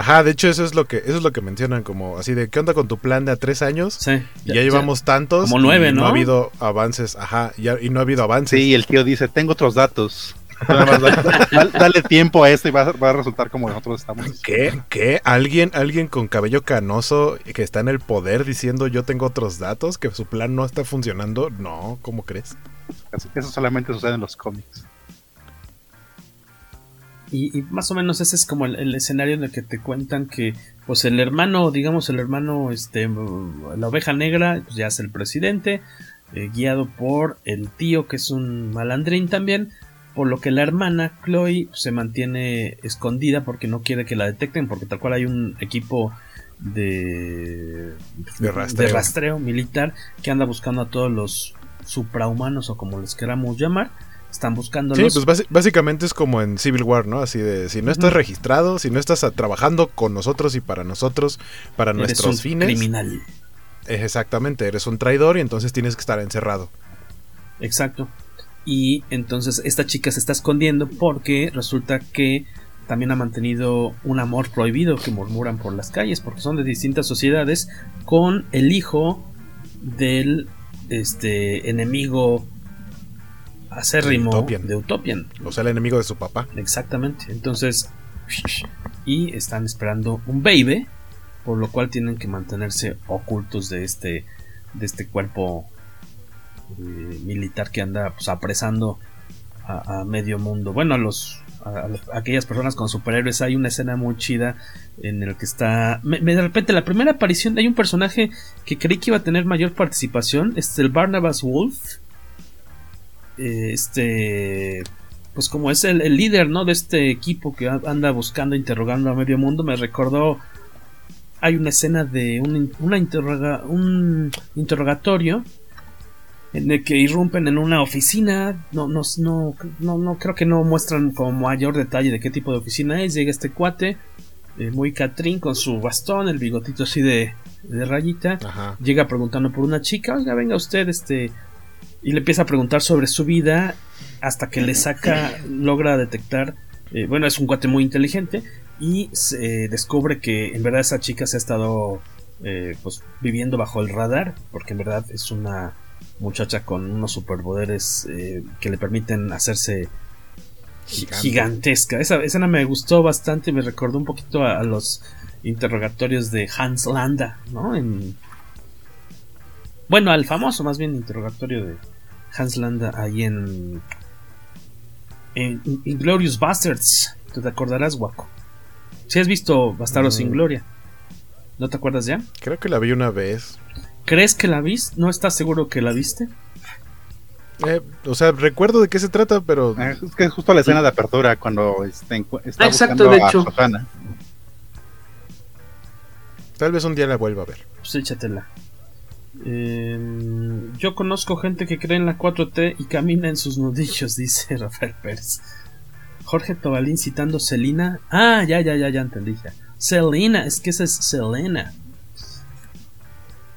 [SPEAKER 5] Ajá, de hecho eso es lo que eso es lo que mencionan como así de qué onda con tu plan de a tres años
[SPEAKER 3] sí,
[SPEAKER 5] y ya, llevamos tantos
[SPEAKER 3] como nueve,
[SPEAKER 5] y
[SPEAKER 3] ¿no?
[SPEAKER 5] ha habido avances ajá ya- y no ha habido avances
[SPEAKER 7] Sí, y el tío dice, tengo otros datos. Nada más da- da- dale tiempo a esto y va, a- va a resultar como nosotros estamos.
[SPEAKER 5] ¿Qué? ¿Qué? ¿Alguien, alguien con cabello canoso que está en el poder diciendo yo tengo otros datos, que su plan no está funcionando? No, ¿cómo crees?
[SPEAKER 7] Así que Eso solamente sucede en los cómics.
[SPEAKER 3] Y, y más o menos ese es como el, el escenario en el que te cuentan que pues el hermano, digamos el hermano, este, la oveja negra, pues ya es el presidente, eh, guiado por el tío que es un malandrín también, por lo que la hermana Chloe pues, se mantiene escondida porque no quiere que la detecten, porque tal cual hay un equipo de,
[SPEAKER 5] De rastreo.
[SPEAKER 3] de rastreo militar que anda buscando a todos los suprahumanos o como les queramos llamar. Están buscándolos.
[SPEAKER 5] Sí, pues básicamente es como en Civil War, ¿no? Así de, si no estás registrado, si no estás a- trabajando con nosotros y para nosotros, para
[SPEAKER 3] Eres
[SPEAKER 5] nuestros
[SPEAKER 3] un
[SPEAKER 5] fines.
[SPEAKER 3] criminal.
[SPEAKER 5] eh, Exactamente, eres un traidor y entonces tienes que estar encerrado.
[SPEAKER 3] Exacto. Y entonces esta chica se está escondiendo porque resulta que también ha mantenido un amor prohibido que murmuran por las calles, porque son de distintas sociedades, con el hijo del este enemigo acérrimo
[SPEAKER 5] Utopian.
[SPEAKER 3] de Utopian.
[SPEAKER 5] O sea, el enemigo de su papá.
[SPEAKER 3] Exactamente. Entonces, y están esperando un baby, por lo cual tienen que mantenerse ocultos de este de este cuerpo eh, militar que anda pues, apresando a, a medio mundo. Bueno, a los a, aquellas personas con superhéroes hay una escena muy chida en el que está me, me- de repente la primera aparición hay un personaje que creí que iba a tener mayor participación, es el Barnabas Wolf. Eh, Este pues como es el, el líder, ¿no? De este equipo que anda buscando, interrogando a medio mundo, me recordó. Hay una escena de un, una interroga- un interrogatorio en el que irrumpen en una oficina. No, no, no, no, no creo que no muestran con mayor detalle de qué tipo de oficina es. Llega este cuate, eh, muy Catrín, con su bastón, el bigotito así de, de rayita.
[SPEAKER 5] Ajá.
[SPEAKER 3] Llega preguntando por una chica, oiga, venga usted, este. Y le empieza a preguntar sobre su vida hasta que le saca, logra detectar, eh, bueno, es un cuate muy inteligente y se descubre que en verdad esa chica se ha estado eh, pues viviendo bajo el radar, porque en verdad es una muchacha con unos superpoderes eh, que le permiten hacerse gi-
[SPEAKER 5] Gigante.
[SPEAKER 3] gigantesca. Esa escena me gustó bastante, me recordó un poquito a, a los interrogatorios de Hans Landa, ¿no? En, bueno, al famoso más bien interrogatorio de Hans Landa ahí en en Inglorious Bastards. ¿Tú te acordarás, Waco? Si has visto Bastardos
[SPEAKER 5] Mm.
[SPEAKER 3] sin Gloria. ¿No te acuerdas ya?
[SPEAKER 5] Creo que la vi una vez.
[SPEAKER 3] ¿Crees que la viste? ¿No estás seguro que la viste?
[SPEAKER 5] Eh, o sea, recuerdo de qué se trata, pero.
[SPEAKER 7] Ah, Es que es justo la escena de apertura cuando este, está
[SPEAKER 3] Ah, exacto,
[SPEAKER 7] buscando
[SPEAKER 3] de
[SPEAKER 7] a
[SPEAKER 3] hecho.
[SPEAKER 7] Susana.
[SPEAKER 5] Tal vez un día la vuelva a ver.
[SPEAKER 3] Pues échatela. Em, yo conozco gente que cree en la 4T y camina en sus nudillos, dice Rafael Pérez. Jorge Tobalín citando Selina. Ah, ya, ya, ya, ya entendí. Ya. Selena, es que esa es Selena.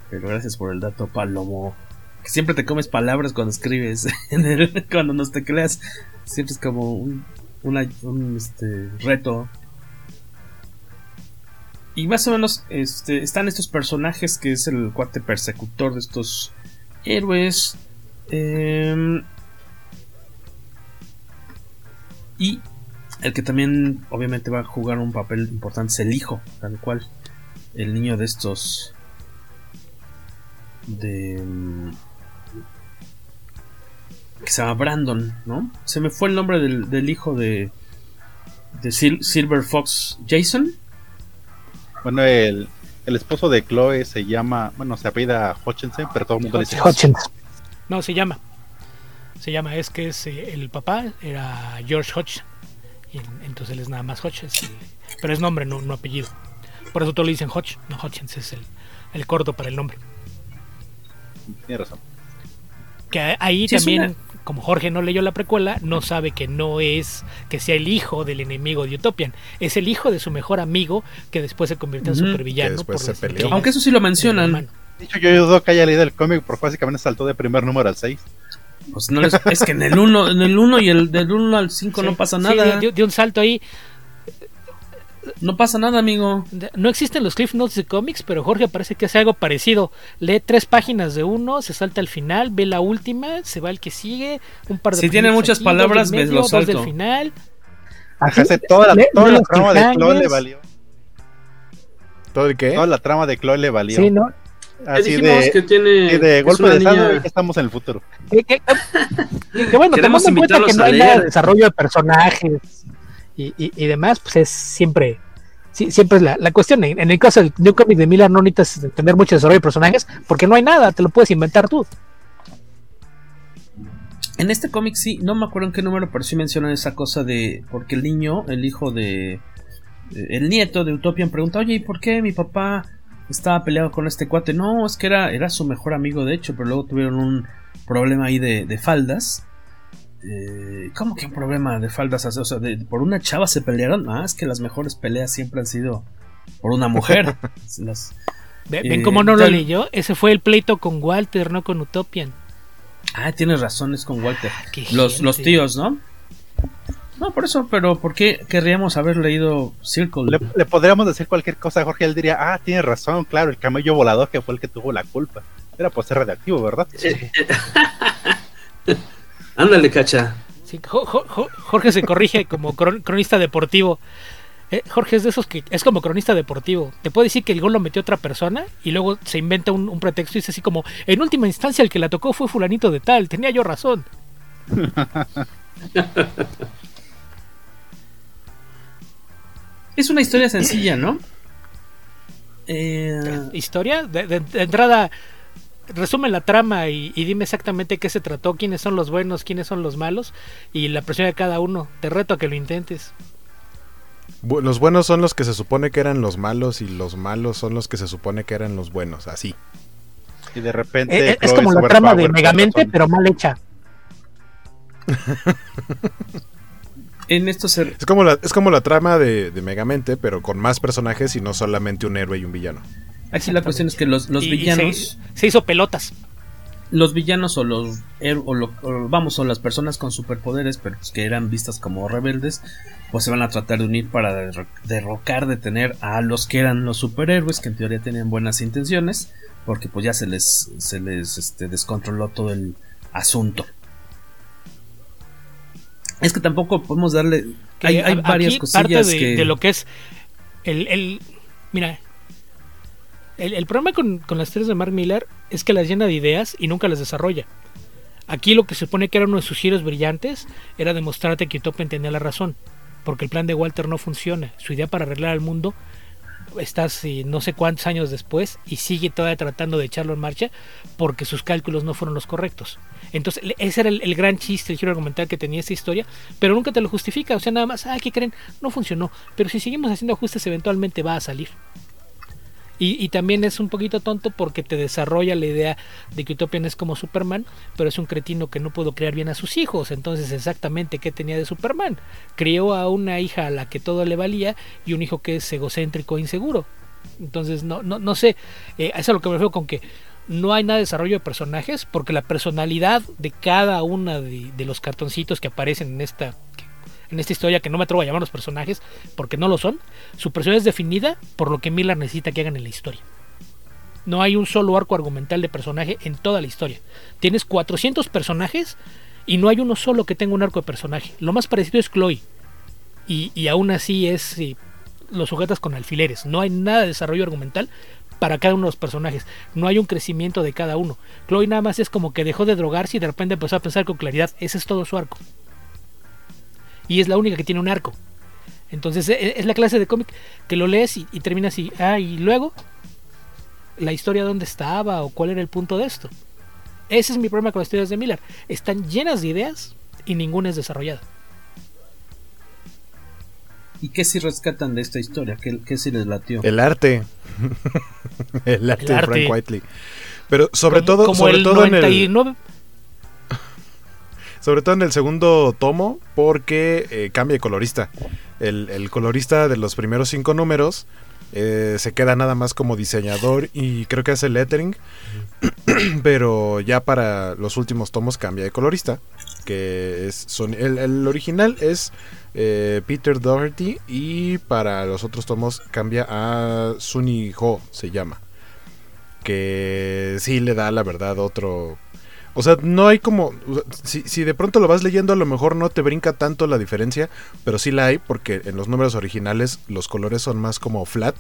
[SPEAKER 3] Pero gracias por el dato, Palomo. Que siempre te comes palabras cuando escribes. en el- cuando nos tecleas. Siempre es como un, un, este, reto. Y más o menos este, están estos personajes que es el cuate persecutor de estos héroes. em, y el que también obviamente va a jugar un papel importante es el hijo, tal cual. El niño de estos... De... Que se llama Brandon, ¿no? Se me fue el nombre del, del hijo de... De Sil- Silver Fox Jason.
[SPEAKER 7] Bueno, el, el esposo de Chloe se llama, bueno, se apellida Hutchinson, pero todo el mundo le dice
[SPEAKER 6] Hutchins. No, se llama. Se llama, es que es eh, el papá era George Hodge. Y en- entonces él es nada más Hodge. es el- pero es nombre, no, no apellido. Por eso todos le dicen Hodge. No, Hutchins es el, el corto para el nombre.
[SPEAKER 7] Tiene razón.
[SPEAKER 6] Que ahí
[SPEAKER 3] Sí,
[SPEAKER 6] también,
[SPEAKER 3] una-
[SPEAKER 6] como Jorge no leyó la precuela, no sabe que no es que sea el hijo del enemigo de Utopian. Es el hijo de su mejor amigo que después se convirtió en supervillano.
[SPEAKER 5] Que después
[SPEAKER 6] por
[SPEAKER 5] se peleó.
[SPEAKER 6] que
[SPEAKER 3] Aunque eso sí lo mencionan.
[SPEAKER 7] De hecho, yo dudo que haya leído el cómic porque básicamente saltó de primer número al 6.
[SPEAKER 3] Pues no les- es que en el 1 en el uno y el del 1 al 5 no pasa
[SPEAKER 6] Sí,
[SPEAKER 3] nada.
[SPEAKER 6] de, de un salto ahí.
[SPEAKER 3] No pasa nada, amigo.
[SPEAKER 6] No existen los Cliff Notes de cómics, pero Jorge parece que hace algo parecido. Lee tres páginas de uno, se salta al final, ve la última, se va al que sigue, un par de
[SPEAKER 3] Si tiene muchas
[SPEAKER 6] aquí,
[SPEAKER 3] palabras, me
[SPEAKER 6] medio,
[SPEAKER 3] lo
[SPEAKER 6] dos
[SPEAKER 3] salto.
[SPEAKER 6] del final.
[SPEAKER 7] Fíjate, toda la, toda trama de Chloe le valió.
[SPEAKER 5] ¿Todo el qué?
[SPEAKER 7] Toda la trama de Chloe le valió.
[SPEAKER 4] Sí, ¿no?
[SPEAKER 7] Así de,
[SPEAKER 3] que tiene-
[SPEAKER 7] de golpe de estado
[SPEAKER 3] niña-
[SPEAKER 7] estamos en el futuro.
[SPEAKER 4] Que, que- que- que bueno,
[SPEAKER 3] Queremos
[SPEAKER 4] tomando en cuenta que no hay nada de desarrollo de personajes y, y, y demás, pues es siempre, siempre es la, la cuestión. En, el caso del, de un cómic de Miller no necesitas tener mucho desarrollo de personajes porque no hay nada, te lo puedes inventar tú.
[SPEAKER 3] En este cómic sí, no me acuerdo en qué número, pero sí mencionan esa cosa de. Porque el niño, el hijo de. eh, El nieto de Utopian pregunta: Oye, ¿y por qué mi papá estaba peleado con este cuate? No, es que era, era su mejor amigo, de hecho, pero luego tuvieron un problema ahí de, de faldas. Eh, ¿Cómo que un problema de faldas? O sea, de- por una chava se pelearon. Ah, es que las mejores peleas siempre han sido por una mujer. Las- Eh,
[SPEAKER 6] ¿Ven cómo no lo leyó? Ese fue el pleito con Walter, no con Utopian.
[SPEAKER 3] Ah, tienes razón, es con Walter.
[SPEAKER 6] qué
[SPEAKER 3] Los, los tíos, ¿no? No, por eso, pero ¿por qué querríamos haber leído Circle?
[SPEAKER 7] Le, le podríamos decir cualquier cosa a Jorge, él diría, ah, tiene razón, claro, el camello volador que fue el que tuvo la culpa. Era por ser radioactivo, ¿verdad?
[SPEAKER 8] Ándale, cacha.
[SPEAKER 6] Sí, Jo- Jo- Jo- Jorge se corrige como cron- cronista deportivo. Eh, Jorge es de esos que es como cronista deportivo. Te puede decir que el gol lo metió otra persona y luego se inventa un, un pretexto y dice así como, en última instancia el que la tocó fue fulanito de tal, tenía yo razón.
[SPEAKER 3] Es una historia sencilla, ¿no? Eh,
[SPEAKER 6] Historia, de, de- de entrada, resume la trama y, y dime exactamente qué se trató, quiénes son los buenos, quiénes son los malos y la presión de cada uno. Te reto a que lo intentes.
[SPEAKER 5] Bu- Los buenos son los que se supone que eran los malos y los malos son los que se supone que eran los buenos, así.
[SPEAKER 7] Y de repente.
[SPEAKER 4] Eh, eh, es como la trama de Megamente,
[SPEAKER 7] razón.
[SPEAKER 4] pero mal hecha.
[SPEAKER 3] en esto se...
[SPEAKER 5] Es como la, es como la trama de, de Megamente, pero con más personajes y no solamente un héroe y un villano.
[SPEAKER 3] Aquí la cuestión es que los, los
[SPEAKER 6] Y- y
[SPEAKER 3] villanos...
[SPEAKER 6] se, se hizo pelotas.
[SPEAKER 3] los villanos o los her- o lo- o vamos o las personas con superpoderes pero pues, que eran vistas como rebeldes pues se van a tratar de unir para derro- derrocar detener a los que eran los superhéroes que en teoría tenían buenas intenciones porque pues ya se les se les este, descontroló todo el asunto es que tampoco podemos darle hay, hay varias
[SPEAKER 6] aquí
[SPEAKER 3] cosillas
[SPEAKER 6] parte de,
[SPEAKER 3] que
[SPEAKER 6] de lo que es el, el- mira el, problema con, las historias de Mark Miller es que las llena de ideas y nunca las desarrolla aquí lo que se supone que era uno de sus giros brillantes era demostrarte que Utopia tenía la razón porque el plan de Walter no funciona su idea para arreglar al mundo estás eh, no sé cuántos años después y sigue todavía tratando de echarlo en marcha porque sus cálculos no fueron los correctos. Entonces, ese era el, el gran chiste, el giro argumental que tenía esta historia, pero nunca te lo justifica. O sea, nada más, ah, ¿qué creen? No funcionó. Pero si seguimos haciendo ajustes, eventualmente va a salir. Y, y también es un poquito tonto porque te desarrolla la idea de que Utopian es como Superman, pero es un cretino que no pudo criar bien a sus hijos. Entonces, exactamente qué tenía de Superman. Crió a una hija a la que todo le valía y un hijo que es egocéntrico e inseguro. Entonces, no, no, no sé, eh, eso es a lo que me refiero con que no hay nada de desarrollo de personajes, porque la personalidad de cada una de, de los cartoncitos que aparecen en esta en esta historia que no me atrevo a llamar los personajes porque no lo son, su personalidad es definida por lo que Miller necesita que hagan en la historia. No hay un solo arco argumental de personaje en toda la historia. Tienes 400 personajes y no hay uno solo que tenga un arco de personaje. Lo más parecido es Chloe. Y, y aún así es sí, lo sujetas con alfileres. No hay nada de desarrollo argumental para cada uno de los personajes. No hay un crecimiento de cada uno. Chloe nada más es como que dejó de drogarse y de repente empezó a pensar con claridad. Ese es todo su arco. Y es la única que tiene un arco. Entonces e- es la clase de cómic que lo lees y, y termina así. Ah, y luego la historia dónde estaba o cuál era el punto de esto. Ese es mi problema con las historias de Miller. Están llenas de ideas y ninguna es desarrollada.
[SPEAKER 3] y qué si rescatan de esta historia qué, qué si les latió
[SPEAKER 5] El arte. el arte
[SPEAKER 6] El
[SPEAKER 5] de
[SPEAKER 6] arte.
[SPEAKER 5] Frank Whiteley. Pero sobre
[SPEAKER 6] Como-
[SPEAKER 5] todo,
[SPEAKER 6] como
[SPEAKER 5] sobre
[SPEAKER 6] el
[SPEAKER 5] todo en el,
[SPEAKER 6] 99.
[SPEAKER 5] Sobre todo en el segundo tomo, porque eh, cambia de colorista. El, colorista de los primeros cinco números eh, se queda nada más como diseñador y creo que hace lettering, pero ya para los últimos tomos cambia de colorista, que es son, el, original es eh, Peter Doherty y para los otros tomos cambia a Sunny Ho, se llama. Que sí le da la verdad otro... O sea, no hay como... Si, si de pronto lo vas leyendo a lo mejor no te brinca tanto la diferencia, pero sí la hay porque en los números originales los colores son más como flat.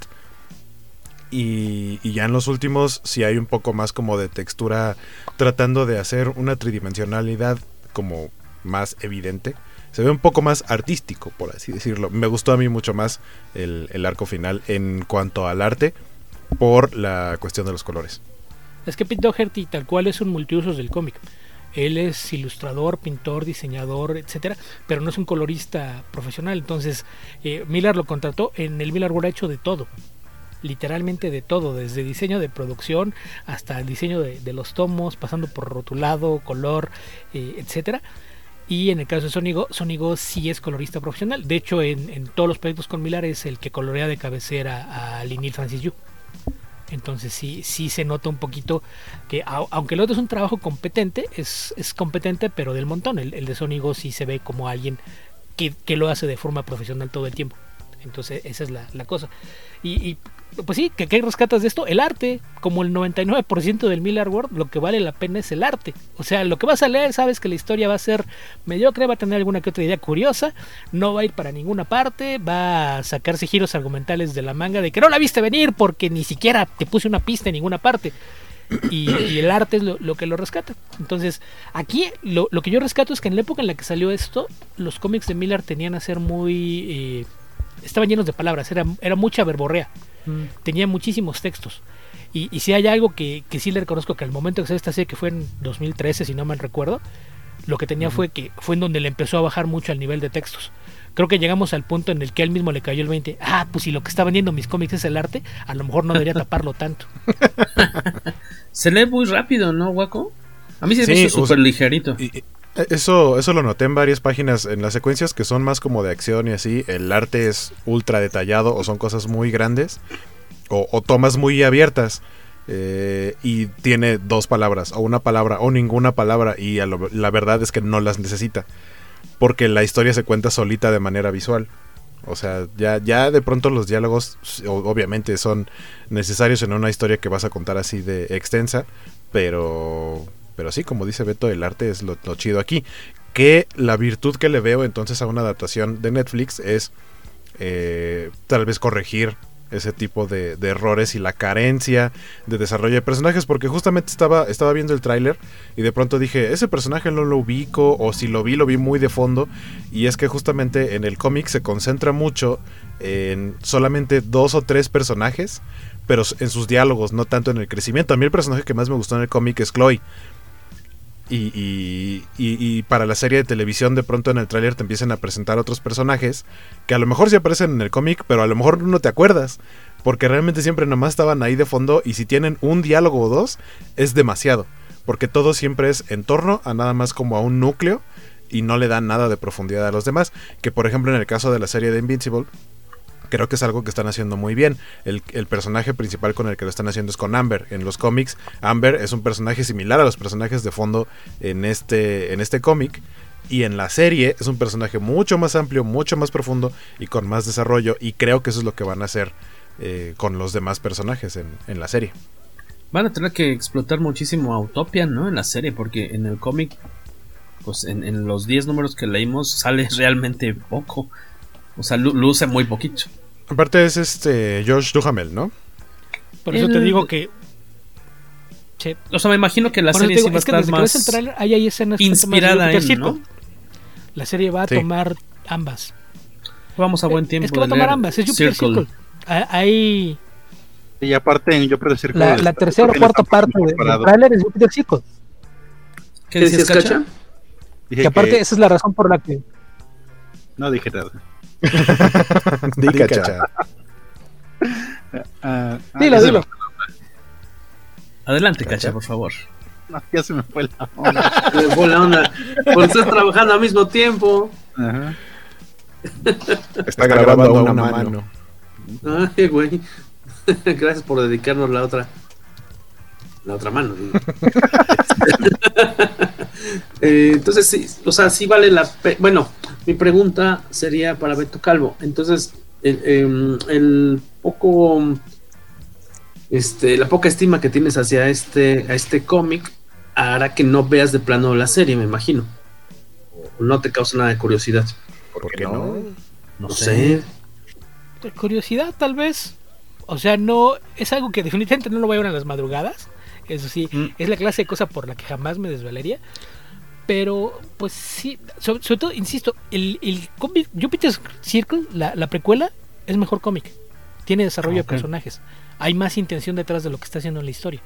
[SPEAKER 5] Y, y ya en los últimos sí hay un poco más como de textura tratando de hacer una tridimensionalidad como más evidente. Se ve un poco más artístico, por así decirlo. Me gustó a mí mucho más el, el arco final en cuanto al arte por la cuestión de los colores.
[SPEAKER 6] Es que Pete Doherty tal cual es un multiusos del cómic. Él es ilustrador, pintor, diseñador, etcétera, pero no es un colorista profesional. Entonces, eh, Miller lo contrató. En el Miller World ha hecho de todo, literalmente de todo, desde diseño de producción hasta el diseño de, los tomos, pasando por rotulado, color, eh, etcétera. Y en el caso de Sonigo, Sonigo sí es colorista profesional. De hecho, en, en todos los proyectos con Miller es el que colorea de cabecera a Linil Francis Yu. Entonces sí, sí se nota un poquito que au- aunque el otro es un trabajo competente, es, es competente pero del montón. El, el de Sonigo sí se ve como alguien que, que lo hace de forma profesional todo el tiempo. Entonces, esa es la, la cosa. Y, y, pues sí, que ¿qué rescatas de esto? El arte, como el 99% del Miller World, lo que vale la pena es el arte. O sea, lo que vas a leer, sabes que la historia va a ser mediocre, va a tener alguna que otra idea curiosa, no va a ir para ninguna parte, va a sacarse giros argumentales de la manga de que no la viste venir porque ni siquiera te puse una pista en ninguna parte. Y, el arte es lo, lo, que lo rescata. Entonces, aquí lo, lo, que yo rescato es que en la época en la que salió esto, los cómics de Miller tenían a ser muy... Eh, estaban llenos de palabras, era, era mucha verborrea, mm. tenía muchísimos textos. Y, y, si hay algo que, que sí le reconozco que al momento que se esta serie, que fue en 2013, si no mal recuerdo, lo que tenía fue que fue en donde le empezó a bajar mucho el nivel de textos. Creo que llegamos al punto en el que él mismo le cayó el 20. Ah, pues si lo que está vendiendo mis cómics es el arte, a lo mejor no debería taparlo tanto.
[SPEAKER 3] se lee muy rápido, ¿no, Waco? A mí se me sí, hizo súper ligerito.
[SPEAKER 5] Y, y, eso, eso lo noté en varias páginas, en las secuencias que son más como de acción y así, el arte es ultra detallado o son cosas muy grandes o, tomas muy abiertas. Eh, y tiene dos palabras, o una palabra, o ninguna palabra, y la verdad es que no las necesita, porque la historia se cuenta solita de manera visual. O sea, ya, ya de pronto los diálogos obviamente son necesarios en una historia que vas a contar así de extensa, pero, pero sí, como dice Beto, el arte es lo, chido aquí. Que la virtud que le veo entonces a una adaptación de Netflix es eh, tal vez corregir ese tipo de, de, errores y la carencia de desarrollo de personajes porque justamente estaba, estaba viendo el tráiler y de pronto dije ese personaje no lo ubico o si lo vi lo vi muy de fondo y es que justamente en el cómic se concentra mucho en solamente dos o tres personajes pero en sus diálogos no tanto en el crecimiento a mí el personaje que más me gustó en el cómic es Chloe y, y, y, y, para la serie de televisión de pronto en el tráiler te empiezan a presentar otros personajes que a lo mejor sí aparecen en el cómic, pero a lo mejor no te acuerdas. Porque realmente siempre nomás estaban ahí de fondo y si tienen un diálogo o dos es demasiado. Porque todo siempre es en torno a nada más como a un núcleo y no le dan nada de profundidad a los demás. Que por ejemplo en el caso de la serie de Invincible, creo que es algo que están haciendo muy bien. El, personaje principal con el que lo están haciendo es con Amber. En los cómics, Amber es un personaje similar a los personajes de fondo en este, en este cómic. Y en la serie es un personaje mucho más amplio, mucho más profundo y con más desarrollo. Y creo que eso es lo que van a hacer eh, con los demás personajes en, la serie.
[SPEAKER 3] Van a tener que explotar muchísimo a Utopia, ¿no? En la serie, porque en el cómic, pues en los 10 números que leímos sale realmente poco. O sea, luce muy poquito.
[SPEAKER 5] Aparte es este George Duhamel, ¿no?
[SPEAKER 6] Por eso el... te digo que.
[SPEAKER 3] Sí. O sea, me imagino que la Por serie digo, sí va
[SPEAKER 6] es que
[SPEAKER 3] a estar más
[SPEAKER 6] que el trailer, ahí hay escenas
[SPEAKER 3] inspirada en, ¿no?
[SPEAKER 6] La serie va a sí. tomar ambas.
[SPEAKER 3] Vamos a buen tiempo.
[SPEAKER 6] Es que va a tomar ambas, es Jupiter Circle. Circle. Hay.
[SPEAKER 7] Y aparte en Jupiter Circle.
[SPEAKER 4] La, la tercera o cuarta parte del trailer es Jupiter Circle.
[SPEAKER 8] ¿Qué dices, Cacha?
[SPEAKER 4] Que aparte, que... esa es la razón por la que.
[SPEAKER 7] No dije nada.
[SPEAKER 5] Di cacha.
[SPEAKER 4] Uh, dilo, dilo.
[SPEAKER 3] Adelante, cacha, por favor.
[SPEAKER 7] No, ya se me fue la onda.
[SPEAKER 8] se me fue la onda. Porque estás trabajando al mismo tiempo.
[SPEAKER 7] Ajá.
[SPEAKER 5] Está grabando, grabando a una, mano.
[SPEAKER 8] mano. Ay, güey. Gracias por dedicarnos la otra. La otra mano. Eh, entonces, sí, o sea, sí vale la pena. Bueno, mi pregunta sería para Beto Calvo. Entonces, el, el, el, poco. Este, la poca estima que tienes hacia este, a este cómic hará que no veas de plano la serie, me imagino. O no te causa nada de curiosidad.
[SPEAKER 5] ¿Por qué no?
[SPEAKER 8] No, no sé.
[SPEAKER 6] Curiosidad, tal vez. O sea, no. Es algo que definitivamente no lo voy a ver en las madrugadas. Eso sí, mm. es la clase de cosa por la que jamás me desvelaría. Pero, pues sí, sobre, sobre todo, insisto, el, el cómic Jupiter Circle, la, la, precuela, es mejor cómic. Tiene desarrollo okay. de personajes. Hay más intención detrás de lo que está haciendo en la historia.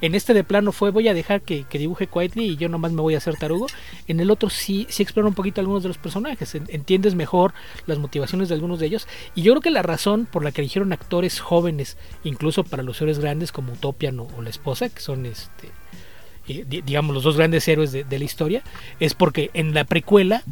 [SPEAKER 6] En este de plano fue voy a dejar que, que, dibuje Quietly y yo nomás me voy a hacer tarugo. En el otro sí, sí explora un poquito algunos de los personajes. Entiendes mejor las motivaciones de algunos de ellos. Y yo creo que la razón por la que eligieron actores jóvenes, incluso para los héroes grandes como Utopian o, o la esposa, que son este eh, digamos los dos grandes héroes de, la historia, es porque en la precuela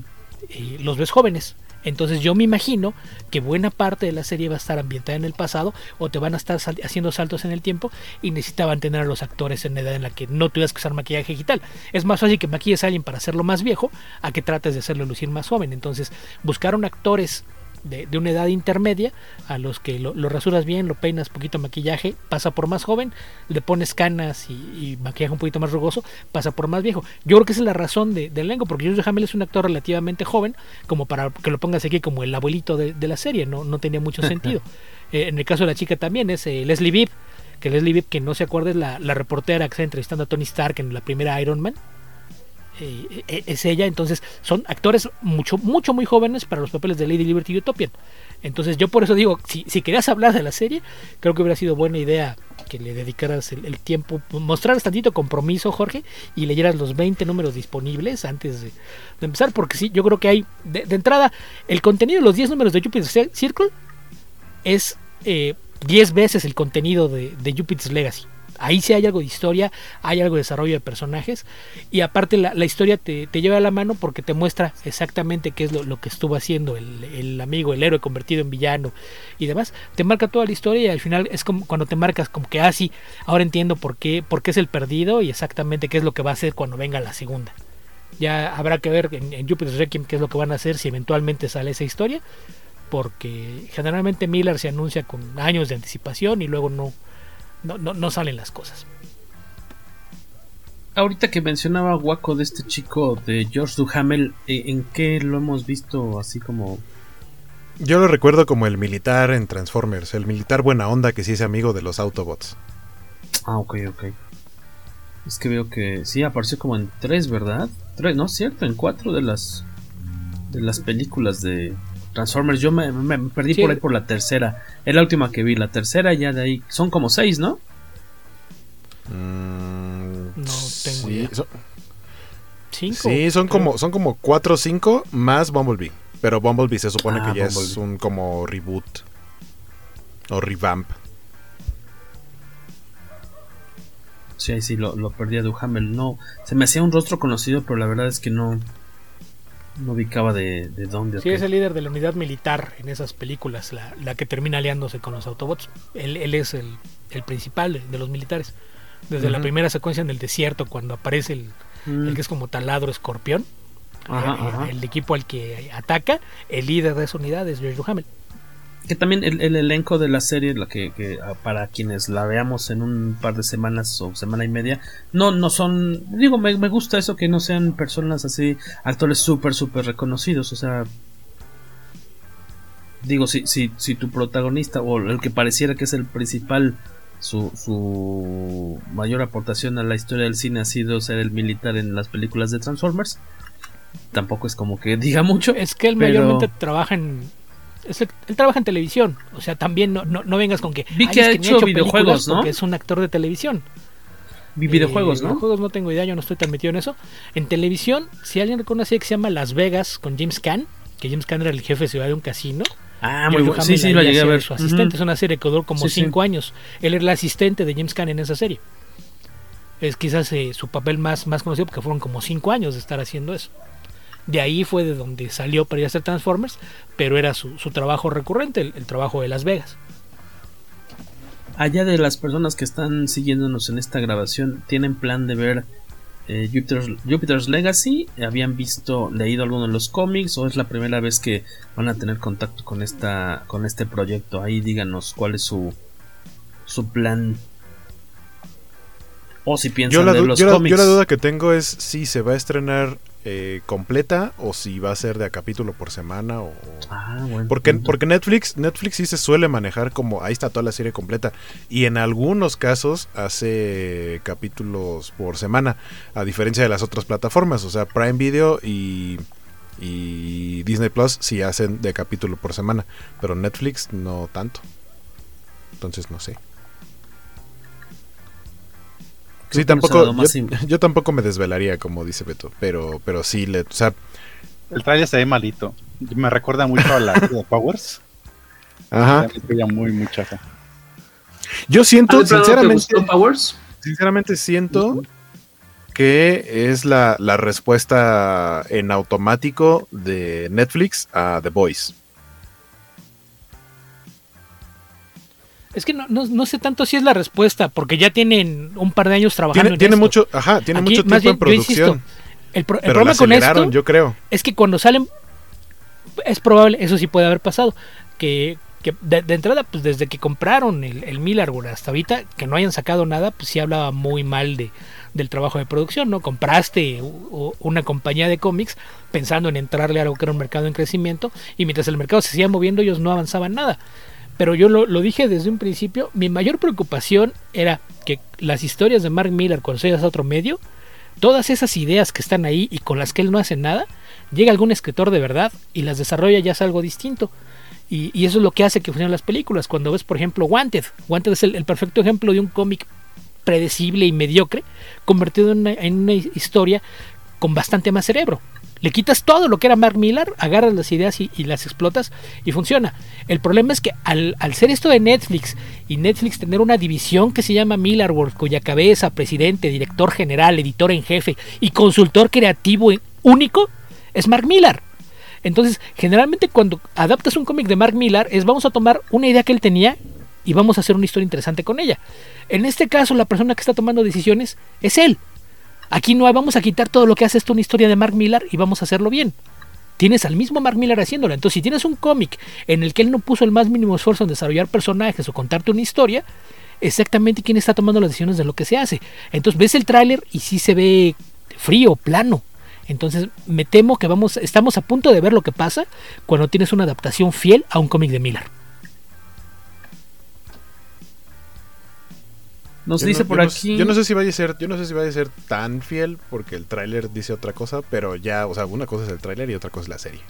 [SPEAKER 6] eh, los ves jóvenes. Entonces yo me imagino que buena parte de la serie va a estar ambientada en el pasado o te van a estar haciendo saltos en el tiempo y necesitaban tener a los actores en edad en la que no tuvieras que usar maquillaje digital. Es más fácil que maquilles a alguien para hacerlo más viejo a que trates de hacerlo lucir más joven. Entonces buscaron actores de, una edad intermedia, a los que lo, rasuras bien, lo peinas poquito maquillaje, pasa por más joven, le pones canas y, maquillaje un poquito más rugoso, pasa por más viejo. Yo creo que esa es la razón de, del elenco, porque George Hamel es un actor relativamente joven, como para que lo pongas aquí como el abuelito de, la serie, no, no tenía mucho sentido. Eh, en el caso de la chica también es eh, Leslie Bibb, que Leslie Bibb, que no se acuerde, es la, la reportera que está entrevistando a Tony Stark en la primera Iron Man eh, eh, es ella, entonces son actores mucho, mucho, muy jóvenes para los papeles de Lady Liberty y Utopian. Entonces yo por eso digo, si, si querías hablar de la serie, creo que hubiera sido buena idea que le dedicaras el, tiempo, mostraras tantito compromiso, Jorge, y leyeras los 20 números disponibles antes de, empezar, porque sí, yo creo que hay, de, entrada, el contenido de los 10 números de Jupiter's Circle es 10 eh, veces el contenido de, de Jupiter's Legacy ahí sí hay algo de historia, hay algo de desarrollo de personajes y aparte la, historia te, lleva a la mano porque te muestra exactamente qué es lo, que estuvo haciendo el, amigo, el héroe convertido en villano y demás. Te marca toda la historia y al final es como cuando te marcas como que, así ah, ahora entiendo por qué, por qué es el perdido y exactamente qué es lo que va a hacer cuando venga la segunda. Ya habrá que ver en, en Jupiter's Requiem qué es lo que van a hacer si eventualmente sale esa historia porque generalmente Miller se anuncia con años de anticipación y luego no, no, no, no salen las cosas.
[SPEAKER 3] Ahorita que mencionaba Waco de este chico de George Duhamel, eh, ¿en qué lo hemos visto así como
[SPEAKER 5] yo lo recuerdo como el militar en Transformers, el militar buena onda que sí es amigo de los Autobots.
[SPEAKER 3] Ah, ok, ok. Es que veo que sí apareció como en tres, ¿verdad? Tres, no es cierto, en cuatro de las de las películas de, Transformers, yo me, perdí por ahí por la tercera. Es la última que vi. La tercera ya de ahí. Son como seis, ¿no?
[SPEAKER 6] Mm, no tengo
[SPEAKER 5] sí, Son, Sí, son como, son como cuatro o cinco más Bumblebee. Pero Bumblebee se supone ah, que ya es un como reboot. O revamp.
[SPEAKER 3] Sí, sí, lo, lo perdí a Duhamel. No, se me hacía un rostro conocido, pero la verdad es que no, no ubicaba de, de dónde.
[SPEAKER 6] Sí, es el líder de la unidad militar en esas películas, la, la que termina aliándose con los Autobots. Él, él es el, el, principal de, los militares. Desde la primera secuencia en el desierto, cuando aparece el, el que es como taladro escorpión, el, equipo al que ataca, el líder de esa unidad es George Duhamel
[SPEAKER 3] que también el, elenco de la serie, la que, ah, para quienes la veamos en un par de semanas o semana y media, no, no son, digo, me, gusta eso que no sean personas así, actores súper, súper reconocidos, o sea, digo, si, si, si tu protagonista o el que pareciera que es el principal, su, su mayor aportación a la historia del cine ha sido ser el militar en las películas de Transformers, tampoco es como que diga mucho.
[SPEAKER 6] Es que él mayormente trabaja en él trabaja en televisión, o sea, también no, no, vengas con que...
[SPEAKER 3] Vi que ha hecho, videojuegos, ¿no?
[SPEAKER 6] Porque es un actor de televisión.
[SPEAKER 3] Vi videojuegos, eh, ¿no?
[SPEAKER 6] Videojuegos no tengo idea, yo no estoy tan metido en eso. En televisión, si alguien reconoce que se llama Las Vegas con James Caan, que James Caan era el jefe de ciudad de un casino.
[SPEAKER 3] Ah, muy bueno. Sí, sí, lo llegué a ver.
[SPEAKER 6] Su asistente, es una serie que duró como cinco años. Él era el asistente de James Caan en esa serie. Es quizás eh, su papel más, más conocido porque fueron como cinco años de estar haciendo eso. De ahí fue de donde salió para ir a hacer Transformers, pero era su, trabajo recurrente, el, trabajo de Las Vegas.
[SPEAKER 3] Allá de las personas que están siguiéndonos en esta grabación, ¿tienen plan de ver eh, Jupiter's, Legacy? ¿Habían visto, leído alguno de los cómics? ¿O es la primera vez que van a tener contacto con, esta, con este proyecto? Ahí díganos cuál es su, su plan o si piensan
[SPEAKER 5] yo
[SPEAKER 3] la, los
[SPEAKER 5] yo
[SPEAKER 3] cómics.
[SPEAKER 5] yo la duda que tengo es si se va a estrenar eh, completa o si va a ser de a capítulo por semana o
[SPEAKER 3] ah,
[SPEAKER 5] porque porque Netflix Netflix sí se suele manejar como ahí está toda la serie completa y en algunos casos hace capítulos por semana a diferencia de las otras plataformas o sea Prime Video y y Disney Plus sí hacen de capítulo por semana pero Netflix no tanto. Entonces no sé Sí, tampoco. Yo, tampoco me desvelaría, como dice Beto. Pero, pero sí, le, o sea.
[SPEAKER 7] El trailer se ve malito. Me recuerda mucho a la de Powers.
[SPEAKER 5] Ajá.
[SPEAKER 7] muy, muy chafa.
[SPEAKER 5] Yo siento, sinceramente. Powers? Sinceramente siento que es la, la respuesta en automático de Netflix a The Voice.
[SPEAKER 6] Es que no, no, no, sé tanto si es la respuesta, porque ya tienen un par de años trabajando
[SPEAKER 5] tiene,
[SPEAKER 6] en
[SPEAKER 5] tiene
[SPEAKER 6] esto.
[SPEAKER 5] mucho, ajá, tiene
[SPEAKER 6] Aquí,
[SPEAKER 5] mucho tiempo en
[SPEAKER 6] bien, insisto,
[SPEAKER 5] producción.
[SPEAKER 6] el, pro- el
[SPEAKER 5] pero
[SPEAKER 6] problema con esto
[SPEAKER 5] yo creo.
[SPEAKER 6] es que cuando salen, es probable, eso sí puede haber pasado, que, que de, de entrada, pues desde que compraron el, el Millarwood hasta ahorita, que no hayan sacado nada, pues sí hablaba muy mal de, del trabajo de producción, ¿no? Compraste una compañía de cómics pensando en entrarle a algo que era un mercado en crecimiento y mientras el mercado se seguía moviendo ellos no avanzaban nada. Pero yo lo, lo dije desde un principio, mi mayor preocupación era que las historias de Mark Miller cuando se a otro medio, todas esas ideas que están ahí y con las que él no hace nada, llega algún escritor de verdad y las desarrolla ya es algo distinto. Y, eso es lo que hace que funcionen las películas. Cuando ves, por ejemplo, Wanted, Wanted es el, perfecto ejemplo de un cómic predecible y mediocre convertido en una historia con bastante más cerebro. Le quitas todo lo que era Mark Millar, agarras las ideas y, las explotas y funciona. El problema es que al, al ser esto de Netflix y Netflix tener una división que se llama Millar World, cuya cabeza, presidente, director general, editor en jefe y consultor creativo único es Mark Millar. Entonces, generalmente cuando adaptas un cómic de Mark Millar es vamos a tomar una idea que él tenía y vamos a hacer una historia interesante con ella. En este caso, la persona que está tomando decisiones es él. Aquí no vamos a quitar todo lo que hace esto una historia de Mark Millar y vamos a hacerlo bien. Tienes al mismo Mark Millar haciéndolo. Entonces, si tienes un cómic en el que él no puso el más mínimo esfuerzo en desarrollar personajes o contarte una historia, exactamente quién está tomando las decisiones de lo que se hace. Entonces, ves el tráiler y sí se ve frío, plano. Entonces, me temo que vamos, estamos a punto de ver lo que pasa cuando tienes una adaptación fiel a un cómic de Millar.
[SPEAKER 3] Nos
[SPEAKER 5] Yo
[SPEAKER 3] dice
[SPEAKER 5] no-
[SPEAKER 3] por
[SPEAKER 5] yo no-
[SPEAKER 3] aquí.
[SPEAKER 5] yo no sé si vaya a ser, yo no sé si vaya a ser tan fiel porque el tráiler dice otra cosa, pero ya, o sea, una cosa es el tráiler y otra cosa es la serie.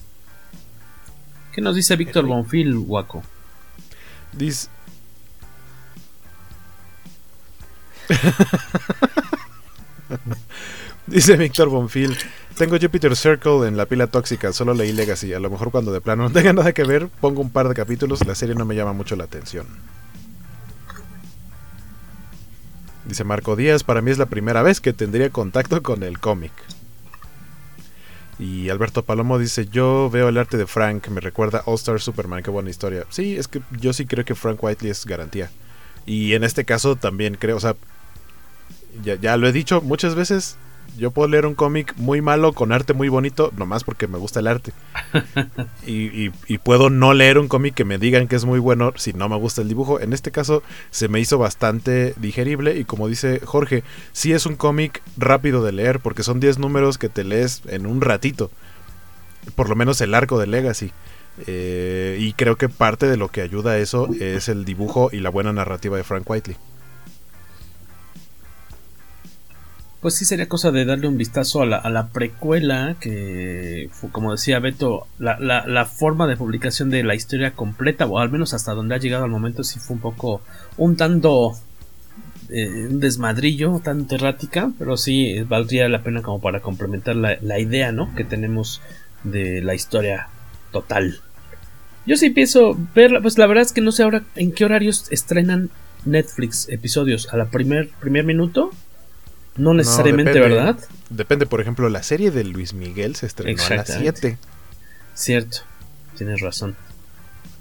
[SPEAKER 3] ¿Qué nos dice Víctor Bonfil, Waco?
[SPEAKER 5] Dice Dice Víctor Bonfil, tengo Jupiter Circle en la pila tóxica, solo leí Legacy, a lo mejor cuando de plano no tenga nada que ver, pongo un par de capítulos, la serie no me llama mucho la atención. Dice Marco Díaz, para mí es la primera vez que tendría contacto con el cómic. Y Alberto Palomo dice, yo veo el arte de Frank, me recuerda All Star Superman, qué buena historia. Sí, es que yo sí creo que Frank Whiteley es garantía. Y en este caso también creo, o sea, ya, ya lo he dicho muchas veces, yo puedo leer un cómic muy malo con arte muy bonito, nomás porque me gusta el arte. y, y- y puedo no leer un cómic que me digan que es muy bueno si no me gusta el dibujo. En este caso se me hizo bastante digerible y como dice Jorge, sí es un cómic rápido de leer porque son 10 números que te lees en un ratito. Por lo menos el arco de Legacy. Eh, y creo que parte de lo que ayuda a eso es el dibujo y la buena narrativa de Frank Whiteley.
[SPEAKER 3] Pues sí sería cosa de darle un vistazo a la, a la precuela, que como decía Beto, la, la- forma de publicación de la historia completa, o al menos hasta donde ha llegado al momento, sí fue un poco, un tanto eh, un desmadrillo, tanto errática, pero sí eh, valdría la pena como para complementar la, la idea, ¿no? Que tenemos de la historia total. Yo sí pienso verla, pues la verdad es que no sé ahora en qué horarios estrenan Netflix episodios, a la primer, primer minuto. No necesariamente,
[SPEAKER 5] depende.
[SPEAKER 3] ¿verdad?
[SPEAKER 5] Depende, por ejemplo, la serie de Luis Miguel se estrenó a las
[SPEAKER 3] Exactamente.
[SPEAKER 5] 7.
[SPEAKER 3] Cierto, tienes razón.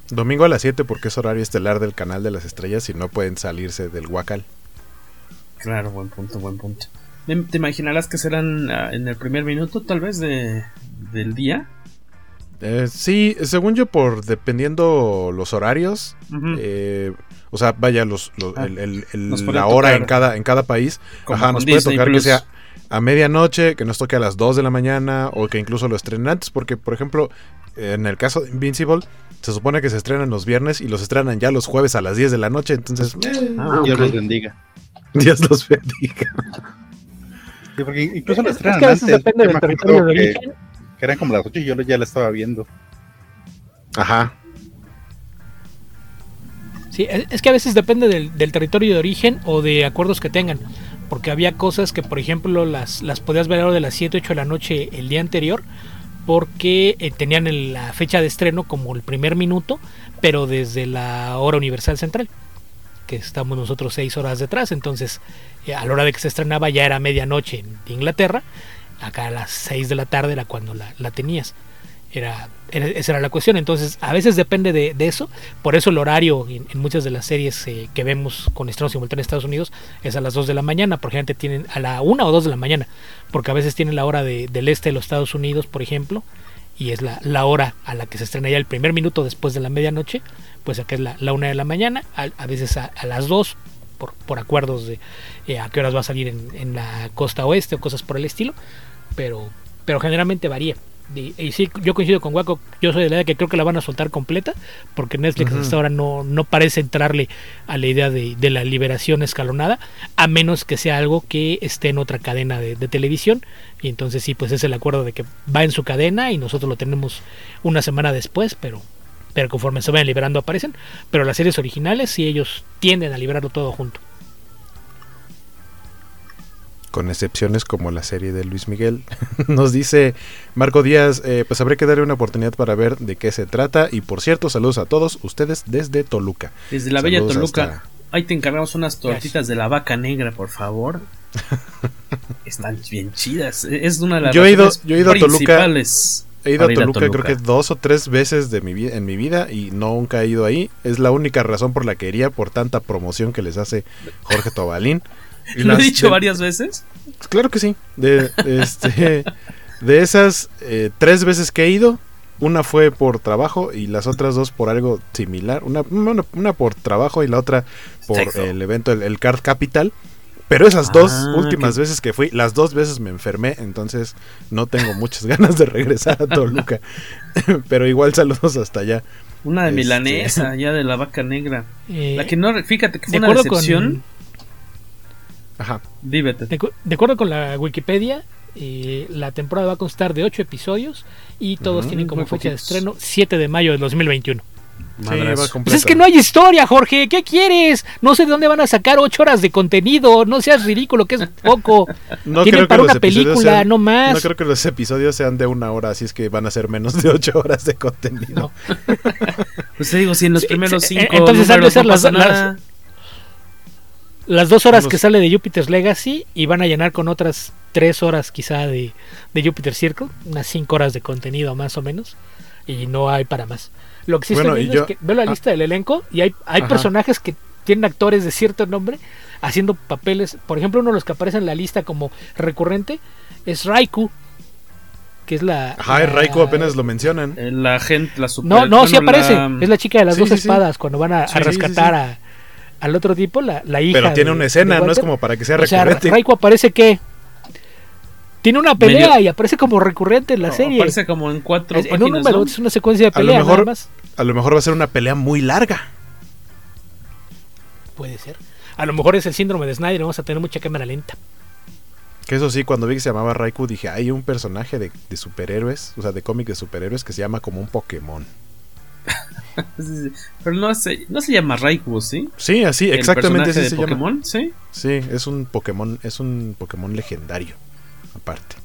[SPEAKER 5] Domingo a las 7 porque es horario estelar del canal de las estrellas y no pueden salirse del Huacal.
[SPEAKER 3] Claro, buen punto, buen punto. ¿Te imaginarás que serán ah, en el primer minuto, tal vez, de, del día?
[SPEAKER 5] Eh, sí, según yo, por dependiendo los horarios, eh, o sea, vaya, los, los-
[SPEAKER 3] Ah,
[SPEAKER 5] el- el- el- la hora
[SPEAKER 3] tocar
[SPEAKER 5] en cada, en cada país, ajá, nos puede
[SPEAKER 3] Disney
[SPEAKER 5] tocar que sea a medianoche, que nos toque a las 2 de la mañana o que incluso lo estrenen antes, porque, por ejemplo, en el caso de Invincible, se supone que se estrenan los viernes y los estrenan ya los jueves a las 10 de la noche, entonces... eh,
[SPEAKER 7] Ah, Dios los bendiga.
[SPEAKER 5] Dios los bendiga.
[SPEAKER 7] Sí, porque incluso lo
[SPEAKER 4] Es
[SPEAKER 7] estrenan
[SPEAKER 4] que a veces
[SPEAKER 7] antes.
[SPEAKER 4] depende del territorio de
[SPEAKER 7] que, que eran como las 8 y yo ya la estaba viendo.
[SPEAKER 5] Ajá.
[SPEAKER 6] Sí, es que a veces depende del, territorio de origen o de acuerdos que tengan. Porque había cosas que, por ejemplo, las, las podías ver a de las 7, 8 de la noche el día anterior, porque eh, tenían la fecha de estreno como el primer minuto, pero desde la hora universal central. que estamos nosotros seis horas detrás, entonces eh, a la hora de que se estrenaba ya era medianoche en Inglaterra, acá a las 6 de la tarde era cuando la, la tenías. Era, era, esa era la cuestión. Entonces, a veces depende de, de eso. Por eso el horario en, en muchas de las series eh, que vemos con estrenos simultáneos en Estados Unidos es a las 2 de la mañana. Porque gente tienen a la 1 o 2 de la mañana. Porque a veces tienen la hora de, del este de los Estados Unidos, por ejemplo. Y es la, la hora a la que se estrena ya el primer minuto después de la medianoche. Pues acá es la, la 1 de la mañana. A, a veces a, a, las 2 por, por acuerdos de eh, a qué horas va a salir en, en la costa oeste o cosas por el estilo. Pero, pero generalmente varía. Y, y, sí, yo coincido con Waco, yo soy de la idea que creo que la van a soltar completa, porque Netflix uh -huh. hasta ahora no, no parece entrarle a la idea de, de, la liberación escalonada, a menos que sea algo que esté en otra cadena de, de, televisión, y entonces sí, pues es el acuerdo de que va en su cadena y nosotros lo tenemos una semana después, pero, pero conforme se vayan liberando aparecen, pero las series originales sí ellos tienden a liberarlo todo junto
[SPEAKER 5] con excepciones como la serie de Luis Miguel. Nos dice Marco Díaz, eh, pues habrá que darle una oportunidad para ver de qué se trata. Y por cierto, saludos a todos ustedes desde Toluca.
[SPEAKER 3] Desde la saludos bella Toluca. Hasta... Ahí te encargamos unas tortitas de la vaca negra, por favor. Están bien chidas. Es una de las
[SPEAKER 5] yo he ido, yo he ido a Toluca. He ido a Toluca, Toluca, creo que dos o tres veces de mi en mi vida y nunca he ido ahí. Es la única razón por la que iría por tanta promoción que les hace Jorge Tobalín.
[SPEAKER 3] ¿Lo he dicho de, varias veces?
[SPEAKER 5] Claro que sí. De, este, de esas eh, tres veces que he ido, una fue por trabajo y las otras dos por algo similar. Una, una, una por trabajo y la otra por Sexo. el evento, el, el, Card Capital. Pero esas dos ah, últimas que... veces que fui, las dos veces me enfermé, entonces no tengo muchas ganas de regresar a Toluca. Pero igual saludos hasta allá.
[SPEAKER 3] Una de este... milanesa, ya de la vaca negra. Eh, la que no, fíjate que fue una decepción. Con
[SPEAKER 5] Ajá.
[SPEAKER 3] Díbete.
[SPEAKER 6] De, de, acuerdo con la Wikipedia, eh, la temporada va a constar de 8 episodios y todos uh -huh, tienen como fecha de estreno 7 de mayo del 2021.
[SPEAKER 5] Sí,
[SPEAKER 6] pues es que no hay historia, Jorge. ¿Qué quieres? No sé de dónde van a sacar ocho horas de contenido. No seas ridículo, que es poco.
[SPEAKER 5] no
[SPEAKER 6] Tienen para una película, sean, no más.
[SPEAKER 5] No creo que los episodios sean de una hora, así es que van a ser menos de ocho horas de contenido. No.
[SPEAKER 3] pues te digo, si en los primeros
[SPEAKER 6] sí,
[SPEAKER 3] cinco.
[SPEAKER 6] Entonces han de ser las, las, las dos horas que sale de Jupiter's Legacy y van a llenar con otras tres horas quizá de, de Jupiter Circle, unas cinco horas de contenido más o menos, y no hay para más. Lo que sí bueno, estoy viendo yo, es que veo la ah, lista del elenco y hay, hay personajes que tienen actores de cierto nombre haciendo papeles. Por ejemplo, uno de los que aparece en la lista como recurrente es Raikou, que es la.
[SPEAKER 5] Ajá,
[SPEAKER 6] la,
[SPEAKER 5] Raikou apenas lo mencionan.
[SPEAKER 3] Eh, La gente, la super.
[SPEAKER 6] No, no, bueno, sí aparece. La... Es la chica de las sí, dos sí, espadas cuando van a, sí, a rescatar a, al otro tipo, la, la hija.
[SPEAKER 5] Pero tiene
[SPEAKER 6] de,
[SPEAKER 5] una escena, no es como para que sea recurrente.
[SPEAKER 6] O sea, Raikou aparece que. Tiene una pelea Medio... y aparece como recurrente en la
[SPEAKER 3] no,
[SPEAKER 6] serie.
[SPEAKER 3] Aparece como en cuatro
[SPEAKER 6] es, En un número,
[SPEAKER 3] ¿no?
[SPEAKER 6] es una secuencia de pelea.
[SPEAKER 5] A lo, mejor, a lo mejor va a ser una pelea muy larga.
[SPEAKER 6] Puede ser. A lo mejor es el síndrome de Snyder, vamos a tener mucha cámara lenta.
[SPEAKER 5] Que eso sí, cuando vi que se llamaba Raikou dije, hay un personaje de, de superhéroes, o sea, de cómic de superhéroes que se llama como un Pokémon.
[SPEAKER 3] Pero no se, no se llama Raikou, ¿sí?
[SPEAKER 5] Sí, así, exactamente así se
[SPEAKER 3] Pokémon,
[SPEAKER 5] llama.
[SPEAKER 3] ¿sí?
[SPEAKER 5] Sí, es un Pokémon, es un Pokémon legendario, aparte.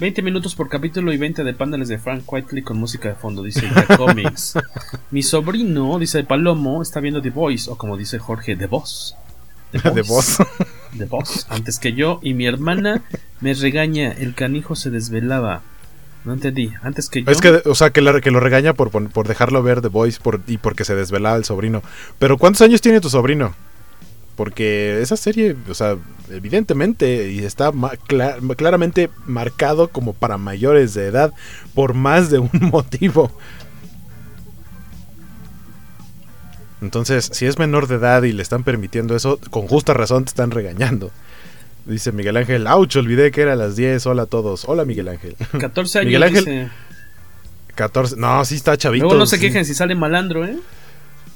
[SPEAKER 3] 20 minutos por capítulo y 20 de paneles de Frank Whiteley con música de fondo, dice Comics. Mi sobrino, dice Palomo, está viendo The Voice, o como dice Jorge, The Boss.
[SPEAKER 5] The Boss.
[SPEAKER 3] The Boss. Antes que yo, y mi hermana me regaña, el canijo se desvelaba. No entendí, antes que yo.
[SPEAKER 5] Es que, o sea, que, la, que lo regaña por, por, dejarlo ver The Voice por, y porque se desvelaba el sobrino. Pero ¿cuántos años tiene tu sobrino? Porque esa serie, o sea, evidentemente y está ma claramente marcado como para mayores de edad por más de un motivo. Entonces, si es menor de edad y le están permitiendo eso, con justa razón te están regañando. Dice Miguel Ángel, ouch, olvidé que era a las 10. Hola a todos. Hola Miguel Ángel.
[SPEAKER 3] 14 años.
[SPEAKER 5] Miguel Ángel.
[SPEAKER 3] Dice...
[SPEAKER 5] 14. No, sí está chavito.
[SPEAKER 3] Luego no se
[SPEAKER 5] sí.
[SPEAKER 3] quejen si sale malandro, ¿eh?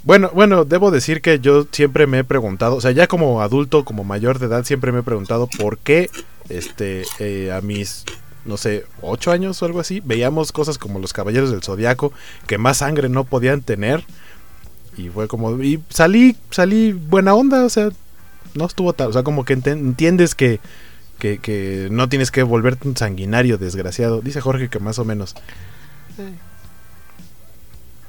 [SPEAKER 5] Bueno, bueno, debo decir que yo siempre me he preguntado, o sea, ya como adulto, como mayor de edad, siempre me he preguntado por qué, este, eh, a mis, no sé, ocho años o algo así, veíamos cosas como los Caballeros del Zodiaco, que más sangre no podían tener, y fue como, y salí, salí buena onda, o sea, no estuvo tal, o sea, como que ent entiendes que, que, que, no tienes que volverte un sanguinario desgraciado, dice Jorge que más o menos. Sí.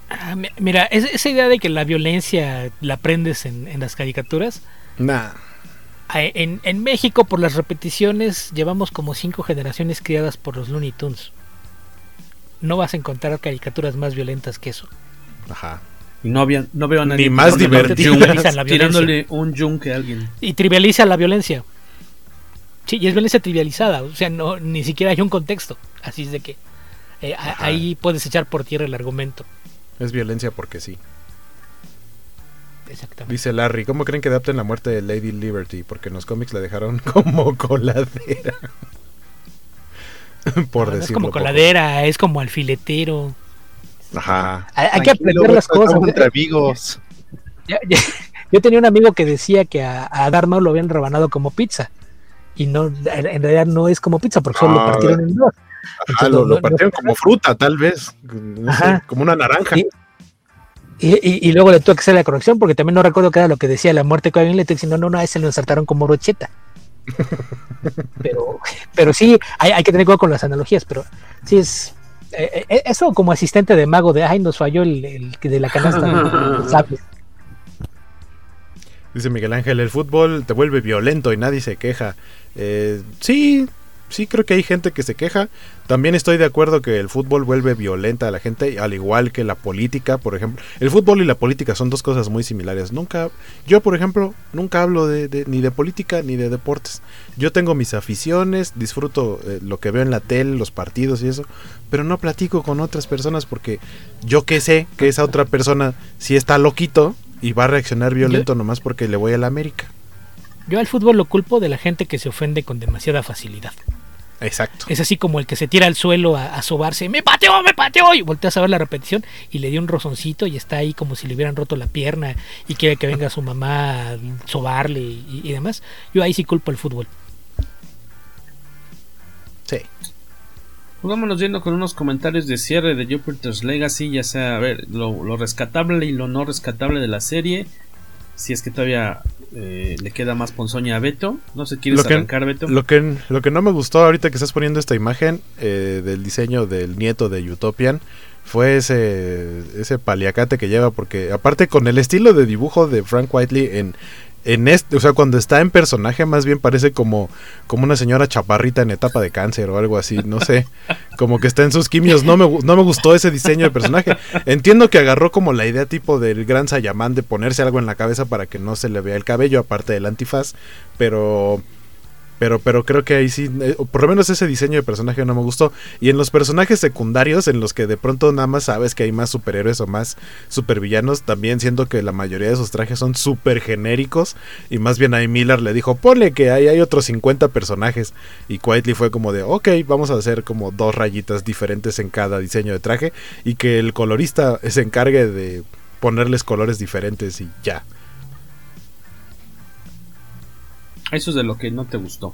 [SPEAKER 6] Ah, mira, esa idea de que la violencia la aprendes en, en las caricaturas.
[SPEAKER 5] Nah.
[SPEAKER 6] En, en, México, por las repeticiones, llevamos como cinco generaciones criadas por los Looney Tunes. No vas a encontrar caricaturas más violentas que eso.
[SPEAKER 5] Ajá.
[SPEAKER 3] Y no, había, no veo a nadie
[SPEAKER 5] Ni más divertido.
[SPEAKER 3] Tirándole un yunque a alguien.
[SPEAKER 6] Y trivializa la violencia. Sí, y es violencia trivializada. O sea, no, ni siquiera hay un contexto. Así es de que eh, ahí puedes echar por tierra el argumento.
[SPEAKER 5] Es violencia porque sí.
[SPEAKER 6] Exactamente.
[SPEAKER 5] Dice Larry, ¿cómo creen que adapten la muerte de Lady Liberty? Porque en los cómics la dejaron como coladera. Por decirlo.
[SPEAKER 6] es como coladera, es como alfiletero.
[SPEAKER 5] Ajá.
[SPEAKER 4] Hay, que aprender las cosas.
[SPEAKER 7] Entre amigos.
[SPEAKER 4] yo tenía un amigo que decía que a, a lo habían rebanado como pizza. Y no, en realidad no es como pizza, porque solo lo partieron en dos.
[SPEAKER 5] Ajá, lo, lo, partieron como fruta, tal vez. No sé, como una naranja.
[SPEAKER 4] Y, y, y, luego le tuve que hacer la corrección porque también no recuerdo qué era lo que decía la muerte de Kevin Letty, no, no, no, a ese lo ensartaron como brocheta. pero, pero sí, hay, hay, que tener cuidado con las analogías, pero sí es. Eh, eh, eso como asistente de mago de ay, nos falló el, el de la canasta. ¿sabes?
[SPEAKER 5] Dice Miguel Ángel, el fútbol te vuelve violento y nadie se queja. Eh, sí, sí creo que hay gente que se queja. También estoy de acuerdo que el fútbol vuelve violenta a la gente, al igual que la política, por ejemplo. El fútbol y la política son dos cosas muy similares. Nunca, yo por ejemplo, nunca hablo de, de ni de política ni de deportes. Yo tengo mis aficiones, disfruto eh, lo que veo en la tele, los partidos y eso, pero no platico con otras personas porque yo que sé que esa otra persona si está loquito y va a reaccionar violento yo, nomás porque le voy a la América.
[SPEAKER 6] Yo al fútbol lo culpo de la gente que se ofende con demasiada facilidad.
[SPEAKER 5] Exacto.
[SPEAKER 6] Es así como el que se tira al suelo a, a sobarse, me pateó, me pateó, y volteas a ver la repetición y le dio un rozoncito y está ahí como si le hubieran roto la pierna y quiere que venga su mamá a sobarle y, y demás. Yo ahí sí culpo el fútbol.
[SPEAKER 5] Sí.
[SPEAKER 3] Pues vámonos yendo con unos comentarios de cierre de Jupiter's Legacy, ya sea, a ver, lo, lo rescatable y lo no rescatable de la serie. Si es que todavía eh, le queda más ponzoña a Beto. No sé, ¿quieres
[SPEAKER 5] lo que,
[SPEAKER 3] arrancar, Beto?
[SPEAKER 5] Lo que, lo que no me gustó ahorita que estás poniendo esta imagen eh, del diseño del nieto de Utopian fue ese, ese paliacate que lleva, porque aparte con el estilo de dibujo de Frank Whiteley en, en este, o sea, cuando está en personaje más bien parece como, como una señora chaparrita en etapa de cáncer o algo así, no sé, como que está en sus quimios, no me, no me gustó ese diseño de personaje. Entiendo que agarró como la idea tipo del gran Sayaman de ponerse algo en la cabeza para que no se le vea el cabello, aparte del antifaz, pero... Pero, pero creo que ahí sí, eh, por lo menos ese diseño de personaje no me gustó. Y en los personajes secundarios, en los que de pronto nada más sabes que hay más superhéroes o más supervillanos, también siento que la mayoría de sus trajes son súper genéricos. Y más bien ahí Miller le dijo, ponle que ahí hay otros 50 personajes. Y Quietly fue como de, ok, vamos a hacer como dos rayitas diferentes en cada diseño de traje. Y que el colorista se encargue de ponerles colores diferentes y ya.
[SPEAKER 3] Eso es de lo que no te gustó.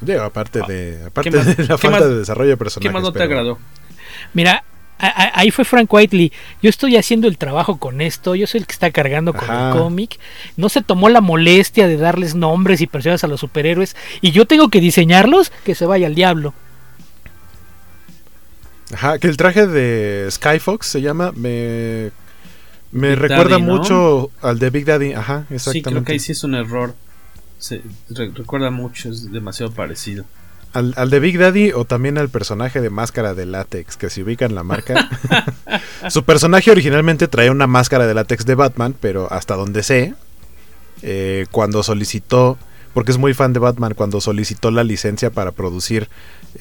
[SPEAKER 5] Digo, aparte de, aparte de la falta
[SPEAKER 3] más,
[SPEAKER 5] de desarrollo de personajes.
[SPEAKER 3] ¿Qué más no
[SPEAKER 5] pero...
[SPEAKER 3] te agradó?
[SPEAKER 6] Mira, a, a, ahí fue Frank Whiteley. Yo estoy haciendo el trabajo con esto. Yo soy el que está cargando con Ajá. el cómic. No se tomó la molestia de darles nombres y personas a los superhéroes. Y yo tengo que diseñarlos. Que se vaya al diablo.
[SPEAKER 5] Ajá, que el traje de Skyfox se llama. Me. Me Big recuerda
[SPEAKER 3] Daddy, ¿no?
[SPEAKER 5] mucho al de Big Daddy. Ajá, exactamente.
[SPEAKER 3] Sí, creo que ahí sí es un error. Se re recuerda mucho, es demasiado parecido.
[SPEAKER 5] Al, al, de Big Daddy o también al personaje de máscara de látex que se ubica en la marca. Su personaje originalmente traía una máscara de látex de Batman, pero hasta donde sé, eh, cuando solicitó, porque es muy fan de Batman, cuando solicitó la licencia para producir,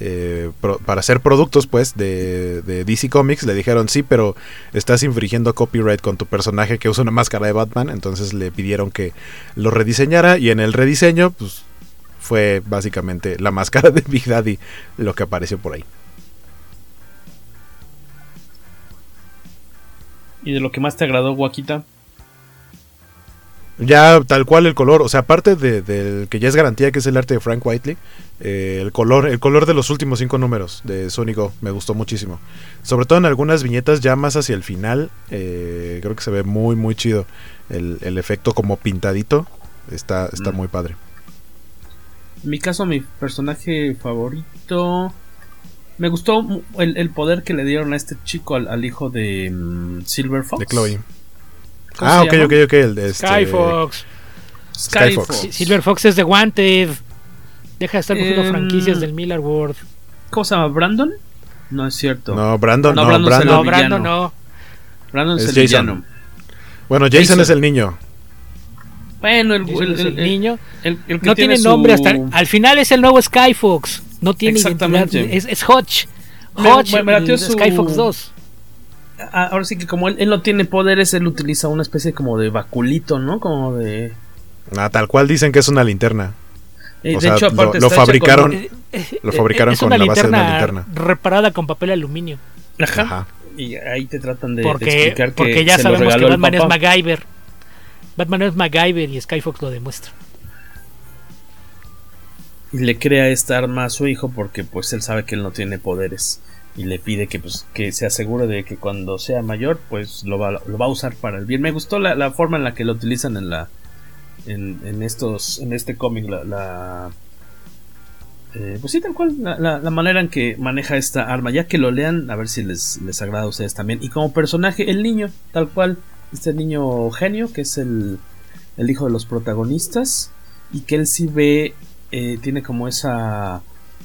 [SPEAKER 5] eh, para hacer productos pues de, de, DC Comics, le dijeron sí, pero estás infringiendo copyright con tu personaje que usa una máscara de Batman, entonces le pidieron que lo rediseñara y en el rediseño pues fue básicamente la máscara de Big Daddy lo que apareció por ahí.
[SPEAKER 3] ¿Y de lo que más te agradó, Guaquita?
[SPEAKER 5] Ya tal cual el color, o sea, aparte del de que ya es garantía que es el arte de Frank Whiteley, eh, el color, el color de los últimos cinco números de Sonic Go me gustó muchísimo. Sobre todo en algunas viñetas ya más hacia el final, eh, creo que se ve muy muy chido. El, el efecto como pintadito está, está mm. muy padre.
[SPEAKER 3] En mi caso, mi personaje favorito. Me gustó el, el poder que le dieron a este chico, al, al hijo de mm, Silver Fox.
[SPEAKER 5] De Chloe.
[SPEAKER 3] ¿Cómo
[SPEAKER 5] Ah, ok,
[SPEAKER 3] llama?
[SPEAKER 5] ok, ok. El de este...
[SPEAKER 6] Skyfox.
[SPEAKER 5] Skyfox.
[SPEAKER 6] Silver Fox es de Wanted. Deja de estar cogiendo
[SPEAKER 3] Em,
[SPEAKER 6] franquicias del Miller World.
[SPEAKER 3] ¿Cómo se llama? ¿Brandon? No es cierto.
[SPEAKER 5] No, Brandon, no,
[SPEAKER 3] Brandon, es el
[SPEAKER 5] Brandon.
[SPEAKER 6] No, Brandon no.
[SPEAKER 3] Brandon es,
[SPEAKER 5] Es
[SPEAKER 3] el
[SPEAKER 5] Jason.
[SPEAKER 3] villano.
[SPEAKER 5] Bueno, Jason,
[SPEAKER 3] Jason.
[SPEAKER 5] es el niño.
[SPEAKER 3] Bueno, el,
[SPEAKER 6] Jason
[SPEAKER 3] el-
[SPEAKER 6] es el
[SPEAKER 3] el-
[SPEAKER 6] niño.
[SPEAKER 3] el- el que
[SPEAKER 6] No tiene
[SPEAKER 3] su-
[SPEAKER 6] nombre hasta. Al final es el nuevo Skyfox. No tiene identidad.
[SPEAKER 3] Exactamente.
[SPEAKER 6] Es, es Hodge. Hodge,
[SPEAKER 3] me- me latió
[SPEAKER 6] el
[SPEAKER 3] su-
[SPEAKER 6] Skyfox 2.
[SPEAKER 3] Ah, Ahora sí que como él, él no tiene poderes, él utiliza una especie como de baculito, ¿no? Como de...
[SPEAKER 5] Ah, tal cual dicen que es una linterna.
[SPEAKER 3] Eh,
[SPEAKER 5] O
[SPEAKER 3] de
[SPEAKER 5] sea,
[SPEAKER 3] hecho, aparte
[SPEAKER 5] lo, fabricaron,
[SPEAKER 3] con-
[SPEAKER 5] lo fabricaron
[SPEAKER 6] es
[SPEAKER 5] con
[SPEAKER 6] una
[SPEAKER 5] la base de una
[SPEAKER 6] linterna reparada con papel aluminio.
[SPEAKER 3] Ajá.
[SPEAKER 5] Ajá.
[SPEAKER 3] Y ahí te tratan de, de
[SPEAKER 6] Porque,
[SPEAKER 3] explicar que
[SPEAKER 6] porque ya
[SPEAKER 3] se lo
[SPEAKER 6] sabemos que Batman es. MacGyver. Batman es MacGyver y Skyfox lo demuestra.
[SPEAKER 3] y le crea esta arma a su hijo porque pues él sabe que él no tiene poderes y le pide que pues que se asegure de que cuando sea mayor pues lo va, lo va a usar para el bien. Me gustó la, la forma en la que lo utilizan en la en, en estos en este cómic la, la- eh, pues sí tal cual la, la- manera en que maneja esta arma. Ya que lo lean a ver si les, les agrada a ustedes también. Y como personaje el niño tal cual este niño genio que es el, el hijo de los protagonistas y que él sí ve eh, tiene como esa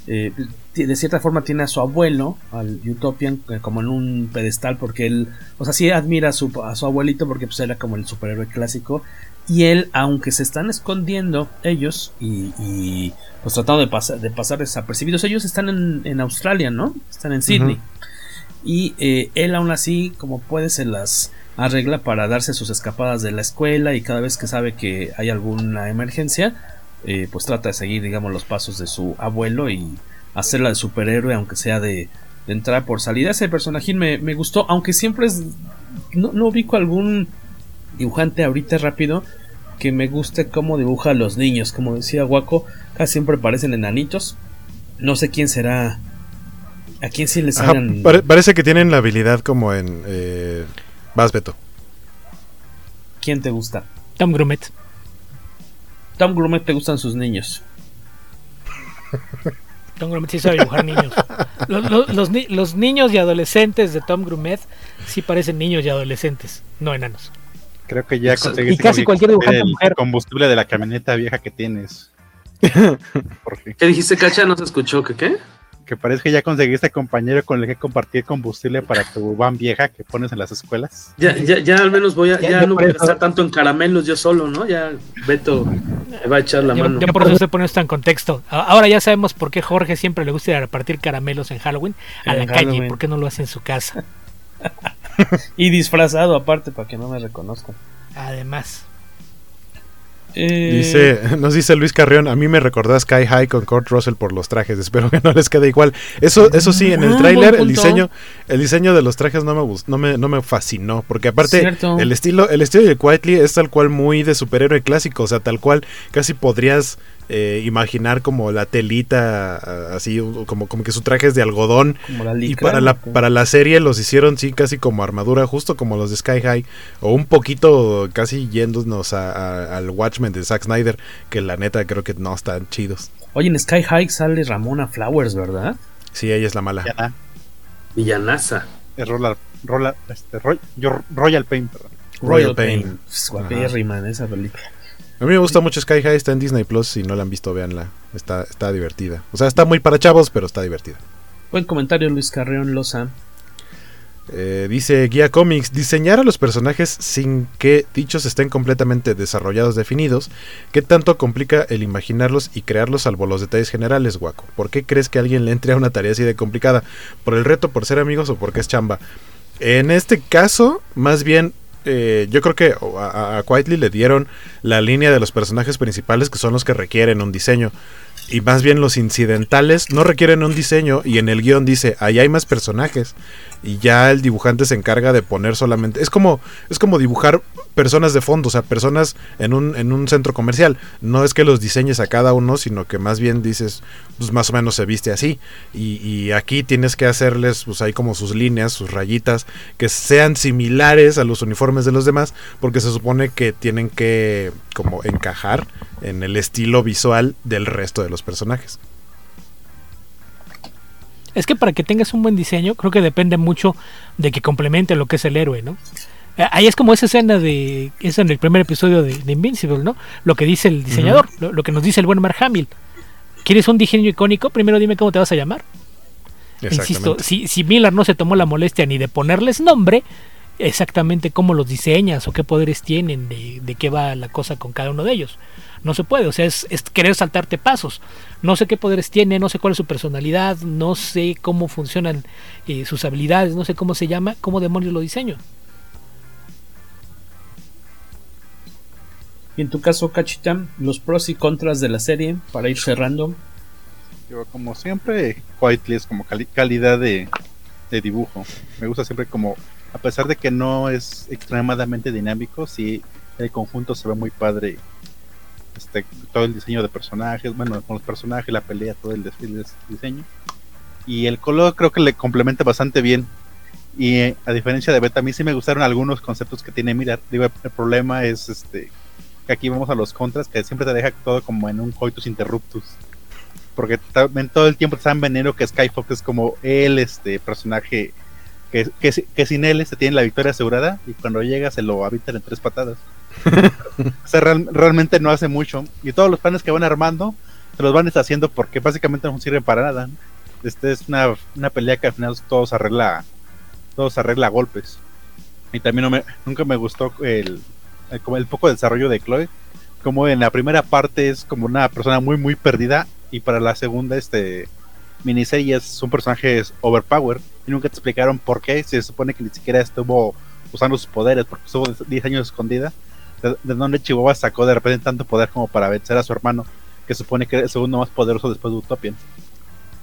[SPEAKER 3] eh, de cierta forma tiene a su abuelo al Utopian eh, como en un pedestal porque él o sea sí admira a su, a su abuelito porque pues era como el superhéroe clásico. Y él aunque se están escondiendo ellos y, y, pues tratando de, pasar de pasar desapercibidos ellos están en, en Australia no están en Sydney. Y eh, él aún así como puede se las arregla para darse sus escapadas de la escuela y cada vez que sabe que hay alguna emergencia eh, pues trata de seguir digamos los pasos de su abuelo y hacerla de superhéroe aunque sea de, de entrar por salida. Ese personaje me, me gustó aunque siempre es no, no ubico algún dibujante ahorita rápido que me guste cómo dibuja a los niños. Como decía Waco casi siempre parecen enanitos. No sé quién será a quién sí les
[SPEAKER 5] Ajá,
[SPEAKER 3] hagan
[SPEAKER 5] pare- parece que tienen la habilidad como en eh, Vas Beto.
[SPEAKER 3] quién te gusta
[SPEAKER 6] Tom Grumet.
[SPEAKER 3] Tom Grumet te gustan sus niños
[SPEAKER 6] Tom Grumet sí sabe dibujar niños. Los, los- los ni- los niños y adolescentes de Tom Grumet sí parecen niños y adolescentes, no enanos.
[SPEAKER 7] Creo que ya
[SPEAKER 4] Y
[SPEAKER 7] conseguiste
[SPEAKER 4] casi cualquier dibujante
[SPEAKER 7] el
[SPEAKER 4] mujer.
[SPEAKER 7] combustible de la camioneta vieja que tienes.
[SPEAKER 8] ¿Qué dijiste, Cacha? ¿No se escuchó? ¿Qué qué?
[SPEAKER 7] que parece que ya conseguiste compañero con el que compartir combustible para tu van vieja que pones en las escuelas.
[SPEAKER 8] Ya, ya, ya al menos voy a,
[SPEAKER 4] Ya-
[SPEAKER 8] no voy a gastar tanto en caramelos yo solo, ¿no? Ya Beto va a echar la
[SPEAKER 6] Ya,
[SPEAKER 8] mano.
[SPEAKER 6] ya por eso se pone esto en contexto. A- Ahora ya sabemos por qué Jorge siempre le gusta ir a repartir caramelos en Halloween a
[SPEAKER 3] En
[SPEAKER 6] la calle,
[SPEAKER 3] Halloween.
[SPEAKER 6] ¿por qué no lo hace en su casa?
[SPEAKER 3] y disfrazado aparte para que no me reconozcan
[SPEAKER 6] Además,
[SPEAKER 3] Eh,
[SPEAKER 5] Dice, nos dice Luis Carrión, a mí me recordó a Sky High con Kurt Russell por los trajes, espero que no les quede igual. Eso, eso sí, en el
[SPEAKER 3] Ah,
[SPEAKER 5] tráiler el diseño, el diseño de los trajes no me gustó, no me, no me fascinó, porque aparte
[SPEAKER 3] Cierto.
[SPEAKER 5] el estilo, el estilo de Quietly es tal cual muy de superhéroe clásico, o sea, tal cual casi podrías eh, imaginar como la telita así, como, como que su traje es de algodón.
[SPEAKER 3] como la
[SPEAKER 5] Y para la, para la serie los hicieron sí casi como armadura, justo como los de Sky High, o un poquito casi yéndonos a- a- al Watchmen de Zack Snyder, que la neta creo que no están chidos.
[SPEAKER 3] Oye, en Sky High sale Ramona Flowers, ¿verdad?
[SPEAKER 5] Sí, ella es la mala.
[SPEAKER 7] Ya,
[SPEAKER 8] Villanaza.
[SPEAKER 7] es Roller, Roller, este, Roy- yo- Royal Paint, perdón.
[SPEAKER 5] Royal Pain.
[SPEAKER 3] Pues, guapérrima en esa película.
[SPEAKER 5] A mí me gusta mucho Sky High, está en Disney Plus, si no la han visto, véanla. Está, está divertida. O sea, está muy para chavos, pero está divertida.
[SPEAKER 3] Buen comentario, Luis Carreón Loza.
[SPEAKER 5] Eh, dice Guía Comics, diseñar a los personajes sin que dichos estén completamente desarrollados, definidos, ¿qué tanto complica el imaginarlos y crearlos salvo los detalles generales, guaco? ¿Por qué crees que alguien le entre a una tarea así de complicada? ¿Por el reto, por ser amigos o porque es chamba? En este caso, más bien, eh, yo creo que a, a- Quietly le dieron la línea de los personajes principales que son los que requieren un diseño. Y más bien los incidentales no requieren un diseño y en el guion dice, ahí hay más personajes. Y ya el dibujante se encarga de poner solamente... Es como, es como dibujar personas de fondo, o sea, personas en un, en un centro comercial. No es que los diseñes a cada uno, sino que más bien dices, pues más o menos se viste así. Y, y aquí tienes que hacerles, pues ahí como sus líneas, sus rayitas, que sean similares a los uniformes de los demás, porque se supone que tienen que como encajar en el estilo visual del resto de los personajes.
[SPEAKER 6] Es que para que tengas un buen diseño, creo que depende mucho de que complemente lo que es el héroe, ¿no? Eh, Ahí es como esa escena de. Es en el primer episodio de, de Invincible, ¿no? Lo que dice el diseñador, lo, lo que nos dice el buen Mark Hamill. ¿Quieres un diseño icónico? Primero dime cómo te vas a llamar. Insisto, si, si Miller no se tomó la molestia ni de ponerles nombre, exactamente cómo los diseñas o qué poderes tienen, de, de qué va la cosa con cada uno de ellos. No se puede, o sea, es, es querer saltarte pasos. No sé qué poderes tiene, no sé cuál es su personalidad, no sé cómo funcionan eh, sus habilidades, no sé cómo se llama, cómo demonios lo diseño.
[SPEAKER 3] Y en tu caso, Cachitam, los pros y contras de la serie para ir cerrando.
[SPEAKER 7] Yo, como siempre, Quietly es como cali- calidad de, de dibujo. Me gusta siempre como, a pesar de que no es extremadamente dinámico, sí el conjunto se ve muy padre. Este, todo el diseño de personajes, bueno, con los personajes, la pelea, todo el, el diseño. Y el color creo que le complementa bastante bien. Y eh, a diferencia de Beta, a mí sí me gustaron algunos conceptos que tiene Mirar. Digo, el, problema es este que aquí vamos a los contras, que siempre te deja todo como en un coitus interruptus porque también todo el tiempo te están veneno que Skyfox es como el este personaje que, que, que sin él se tiene la victoria asegurada y cuando llega se lo habitan en tres patadas. o sea, real- realmente no hace mucho y todos los planes que van armando se los van deshaciendo porque básicamente no sirven para nada. Este es una, una pelea que al final todo se arregla, todo se arregla golpes. Y también no me, nunca me gustó el, el- el poco desarrollo de Chloe. Como en la primera parte es como una persona muy muy perdida y para la segunda este miniserie es un personaje overpower y nunca te explicaron por qué. Se supone que ni siquiera estuvo usando sus poderes porque estuvo 10 años escondida. De, de dónde Chihuahua sacó de repente tanto poder como para vencer a su hermano, que supone que era el segundo más poderoso después de Utopian.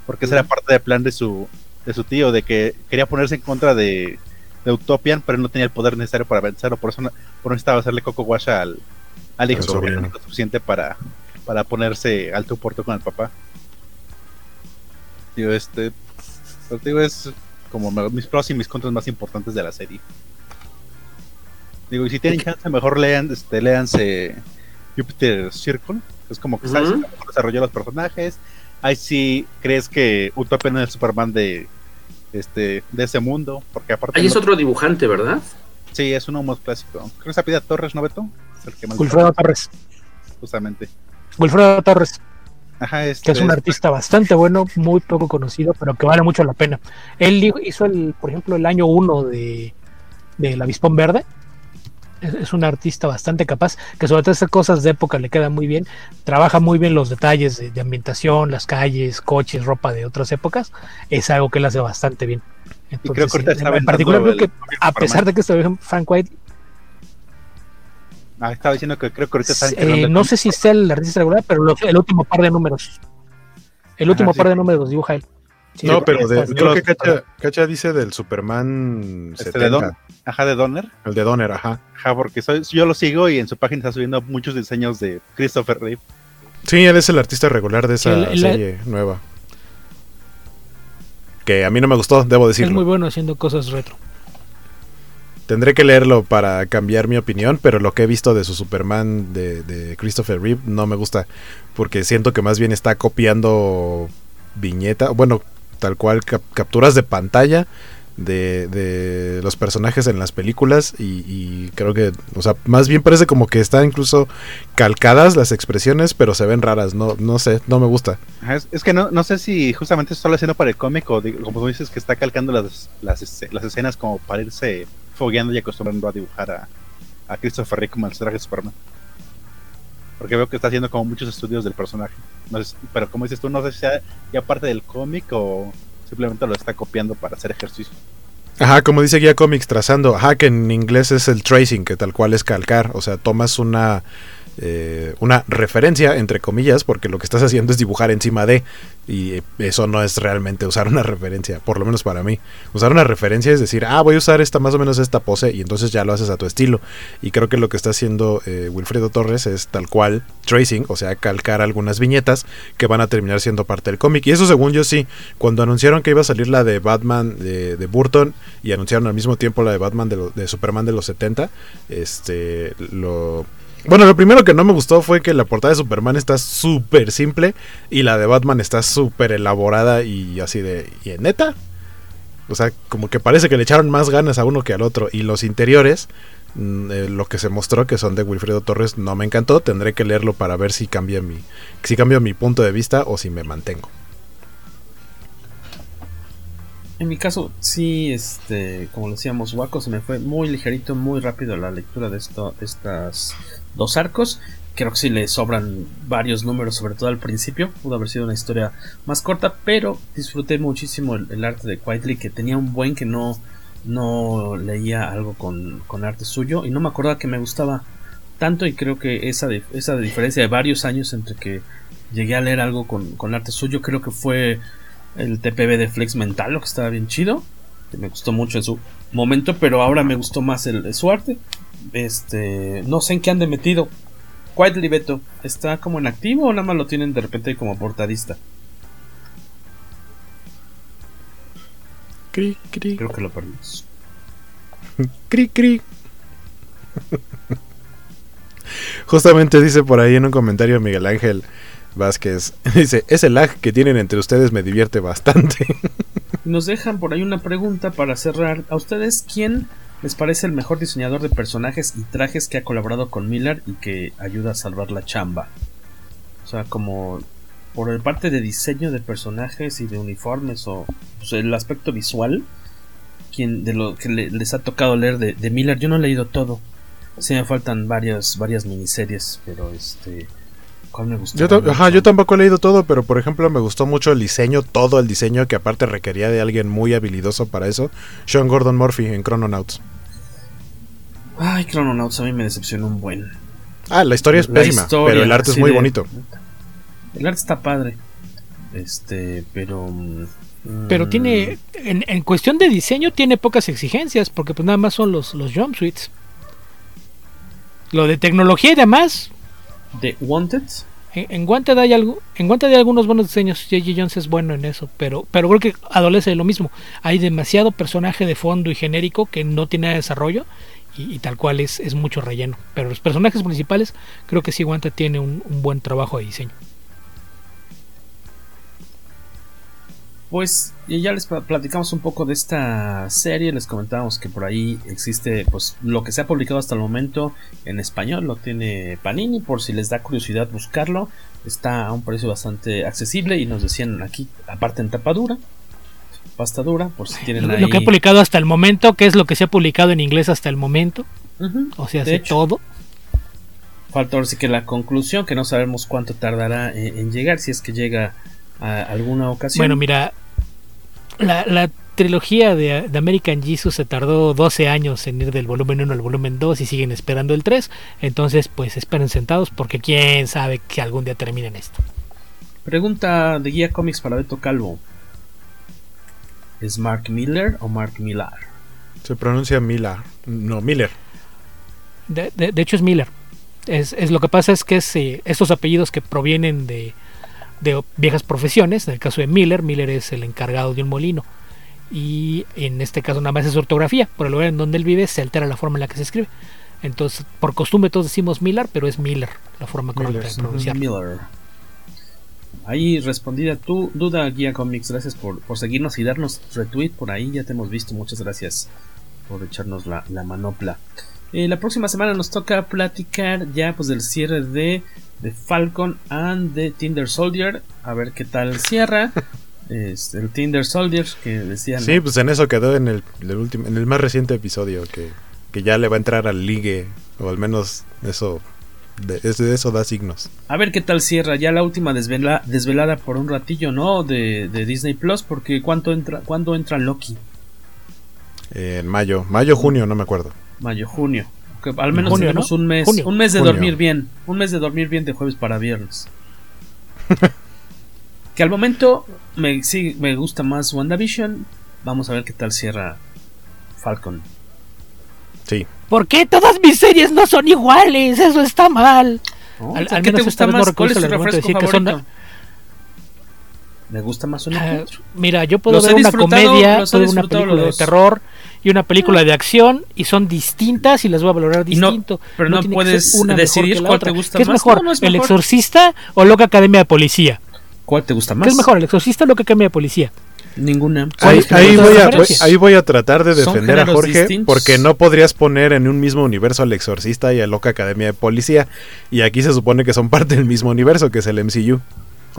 [SPEAKER 7] Porque esa era parte del plan de su, de su tío, de que quería ponerse en contra de, de Utopian, pero no tenía el poder necesario para vencerlo. Por eso, no- por eso necesitaba hacerle Coco Wash al, al hijo,
[SPEAKER 5] Al sobrino.
[SPEAKER 7] lo suficiente para, para ponerse al tú por tú con el papá. Digo, este. pero digo, es como mis pros y mis contras más importantes de la serie. Digo, y si tienen chance, mejor lean, este, léanse Jupiter Circle. Es como que sabes
[SPEAKER 8] Ujú.
[SPEAKER 7] mejor desarrolló los personajes. Ahí sí crees que Utopia no es el Superman de este de ese mundo. Porque aparte.
[SPEAKER 8] Ahí es
[SPEAKER 7] no-
[SPEAKER 8] otro dibujante, ¿verdad?
[SPEAKER 7] Sí, es uno más clásico. Creo que es Apida Torres, ¿no, Beto? Es el que más
[SPEAKER 4] Wilfredo Torres.
[SPEAKER 7] Justamente.
[SPEAKER 4] Wilfredo Torres,
[SPEAKER 7] Ajá, este,
[SPEAKER 4] que es un artista bastante bueno, muy poco conocido, pero que vale mucho la pena. Él hizo, el, por ejemplo, el año 1 de, de La Avispón Verde. Es, es un artista bastante capaz, que sobre todo esas cosas de época le quedan muy bien. Trabaja muy bien los detalles de, de ambientación, las calles, coches, ropa de otras épocas. Es algo que él hace bastante bien.
[SPEAKER 7] Y creo que
[SPEAKER 4] sí,
[SPEAKER 7] está
[SPEAKER 4] en particular creo que a pesar de que esto Frank White
[SPEAKER 7] Ah, estaba diciendo que creo que ahorita está
[SPEAKER 4] Eh, no sé si sea el artista regular, pero el último par de números. El último
[SPEAKER 7] sí.
[SPEAKER 4] par de números dibuja él. Sí,
[SPEAKER 5] no, pero de- creo que Cacha, Cacha dice del Superman
[SPEAKER 7] Este
[SPEAKER 5] 70.
[SPEAKER 7] de Don- Ajá, de Donner.
[SPEAKER 5] El de Donner, ajá.
[SPEAKER 7] Ajá, porque soy- yo lo sigo y en su página está subiendo muchos diseños de Christopher Reeve.
[SPEAKER 5] Sí, él es el artista regular de esa
[SPEAKER 6] Sí, el- el-
[SPEAKER 5] serie nueva. Que a mí no me gustó, debo
[SPEAKER 6] Es
[SPEAKER 5] decirlo.
[SPEAKER 6] muy bueno haciendo cosas retro.
[SPEAKER 5] Tendré que leerlo para cambiar mi opinión, pero lo que he visto de su Superman de, de Christopher Reeve no me gusta, porque siento que más bien está copiando viñeta, bueno, tal cual cap- capturas de pantalla de, de los personajes en las películas y, creo que, o sea, más bien parece como que están incluso calcadas las expresiones, pero se ven raras, no, no sé, no me gusta.
[SPEAKER 7] Es, es que no, no sé si justamente esto lo haciendo para el cómic o como tú dices que está calcando las, las, las escenas como para irse fogueando y acostumbrando a dibujar a, a Christopher Reeve como el traje Superman. Porque veo que está haciendo como muchos estudios del personaje. No sé- pero como dices tú, no sé si sea ya parte del cómic o simplemente lo está copiando para hacer ejercicio.
[SPEAKER 5] Ajá, como dice Guía Comics, trazando. Ajá, que en inglés es el tracing, que tal cual es calcar. O sea, tomas una, eh, una referencia, entre comillas, porque lo que estás haciendo es dibujar encima de. Y eso no es realmente usar una referencia, por lo menos para mí. Usar una referencia es decir, ah, voy a usar esta más o menos esta pose, y entonces ya lo haces a tu estilo. Y creo que lo que está haciendo eh, Wilfredo Torres es tal cual tracing, o sea, calcar algunas viñetas que van a terminar siendo parte del cómic. Y eso, según yo, sí. Cuando anunciaron que iba a salir la de Batman de, de Burton y anunciaron al mismo tiempo la de Batman de, lo- de Superman de los 70, este, lo Bueno, lo primero que no me gustó fue que la portada de Superman está súper simple y la de Batman está súper elaborada y así de... ¿Y en neta? O sea, como que parece que le echaron más ganas a uno que al otro. Y los interiores, mm, eh, lo que se mostró que son de Wilfredo Torres, no me encantó. Tendré que leerlo para ver si cambia mi, si cambio mi punto de vista o si me mantengo.
[SPEAKER 3] En mi caso, sí, este, como decíamos, Waco se me fue muy ligerito, muy rápido la lectura de esto, estas dos arcos. Creo que sí le sobran varios números, sobre todo al principio. Pudo haber sido una historia más corta, pero disfruté muchísimo el, arte de Quietly, que tenía un buen que no, no leía algo con, con, arte suyo. Y no me acordaba que me gustaba tanto. Y creo que esa, esa diferencia de varios años entre que llegué a leer algo con, con arte suyo, creo que fue el TPB de Flex Mental, lo que estaba bien chido. Que me gustó mucho en su momento, pero ahora me gustó más el, su arte. Este, no sé en qué han de metido. Quietly Beto, ¿está como en activo o nada más lo tienen de repente como portadista?
[SPEAKER 5] Cri, cri.
[SPEAKER 3] Creo que lo perdimos.
[SPEAKER 5] cri, cri. Justamente dice por ahí en un comentario Miguel Ángel Vázquez. Dice, ese lag que tienen entre ustedes me divierte bastante.
[SPEAKER 3] Nos dejan por ahí una pregunta para cerrar. ¿A ustedes quién les parece el mejor diseñador de personajes y trajes que ha colaborado con Miller y que ayuda a salvar la chamba? O sea, como por el parte de diseño de personajes y de uniformes o pues, el aspecto visual, quien de lo que les ha tocado leer de, de, Miller, yo no he leído todo. Sí me faltan varias varias miniseries, pero este
[SPEAKER 5] yo, ajá, yo tampoco he leído todo, pero por ejemplo me gustó mucho el diseño, todo el diseño que aparte requería de alguien muy habilidoso para eso. Sean Gordon Murphy en Chrononauts.
[SPEAKER 3] Ay, Chrononauts a mí me decepcionó un buen.
[SPEAKER 5] Ah, la historia es pésima, pero el arte es muy bonito.
[SPEAKER 3] El arte está padre. Este, pero...
[SPEAKER 6] Pero mm, tiene, en, en, cuestión de diseño, tiene pocas exigencias, porque pues nada más son los, los jumpsuits. Lo de tecnología y demás,
[SPEAKER 3] de Wanted.
[SPEAKER 6] En, Wanted hay algo, en Wanted hay algunos buenos diseños. J.J. Jones es bueno en eso, pero, pero creo que adolece de lo mismo. Hay demasiado personaje de fondo y genérico que no tiene desarrollo y, tal cual es mucho relleno. Pero los personajes principales creo que sí Wanted tiene un buen trabajo de diseño.
[SPEAKER 3] Pues ya les platicamos un poco de esta serie, les comentamos que por ahí existe pues lo que se ha publicado hasta el momento en español, lo tiene Panini por si les da curiosidad buscarlo, está a un precio bastante accesible y nos decían aquí aparte en tapadura, pasta dura, por si tienen
[SPEAKER 6] lo, Lo que ha publicado hasta el momento, que es lo que se ha publicado en inglés hasta el momento, o sea, de todo.
[SPEAKER 3] Falta ahora sí que la conclusión, que no sabemos cuánto tardará en llegar, si es que llega a alguna ocasión.
[SPEAKER 6] Bueno, mira, la, trilogía de, American Jesus se tardó 12 años en ir del volumen 1 al volumen 2 y siguen esperando el 3. Entonces, pues esperen sentados porque quién sabe que algún día terminen esto.
[SPEAKER 3] Pregunta de Guía Comics para Beto Calvo. ¿Es Mark Miller o Mark Millar?
[SPEAKER 5] Se pronuncia Miller. No, Miller.
[SPEAKER 6] De, hecho es Miller. Es, lo que pasa es que es, eh, estos apellidos que provienen de, de viejas profesiones. En el caso de Miller, Miller es el encargado de un molino. Y en este caso nada más es ortografía. Por el lugar en donde él vive se altera la forma en la que se escribe. Entonces, por costumbre todos decimos Miller, pero es Miller la forma correcta de pronunciar. Miller.
[SPEAKER 3] Ahí respondida tu duda, Guía Comics. Gracias por, por, seguirnos y darnos retweet por ahí. Ya te hemos visto. Muchas gracias por echarnos la, la manopla. Eh, la próxima semana nos toca platicar ya pues del cierre de de Falcon and the Tinder Soldier. A ver qué tal cierra. Este, el Tinder Soldier que decían.
[SPEAKER 5] Sí, pues en eso quedó en el, último, en el más reciente episodio que, ya le va a entrar al ligue o al menos eso de, eso da signos.
[SPEAKER 3] A ver qué tal cierra ya la última desvelada por un ratillo, ¿no? De, Disney Plus porque cuánto entra cuándo entra Loki.
[SPEAKER 5] en mayo, mayo junio, no me acuerdo.
[SPEAKER 3] Mayo junio al menos tenemos un mes, un mes de dormir bien, un mes de dormir bien de jueves para viernes. que al momento me, sí, me gusta más WandaVision. Vamos a ver qué tal cierra Falcon.
[SPEAKER 5] Sí.
[SPEAKER 6] ¿Por qué todas mis series no son iguales? Eso está mal. al,
[SPEAKER 3] ¿Qué te gusta más? ¿Cuál es tu refresco favorito? Me gusta más una
[SPEAKER 6] uh, Mira, yo puedo ver una comedia, puedo ver una película de terror y una película de acción y son distintas y las voy a valorar distinto.
[SPEAKER 3] pero no, puedes
[SPEAKER 6] una
[SPEAKER 3] decidir cuál
[SPEAKER 6] otra.
[SPEAKER 3] te gusta
[SPEAKER 6] ¿Qué es
[SPEAKER 3] más.
[SPEAKER 6] mejor,
[SPEAKER 3] No, no es
[SPEAKER 6] el exorcista o Loca Academia de Policía?
[SPEAKER 3] ¿Cuál te gusta más?
[SPEAKER 6] ¿Qué es mejor, el exorcista o Loca Academia de Policía?
[SPEAKER 3] Ninguna.
[SPEAKER 5] Ahí, ahí voy a,
[SPEAKER 6] referencia?
[SPEAKER 5] ahí voy a tratar de defender a Jorge
[SPEAKER 3] distintos.
[SPEAKER 5] porque no podrías poner en un mismo universo al Exorcista y a Loca Academia de Policía. Y aquí se supone que son parte del mismo universo, que es el MCU.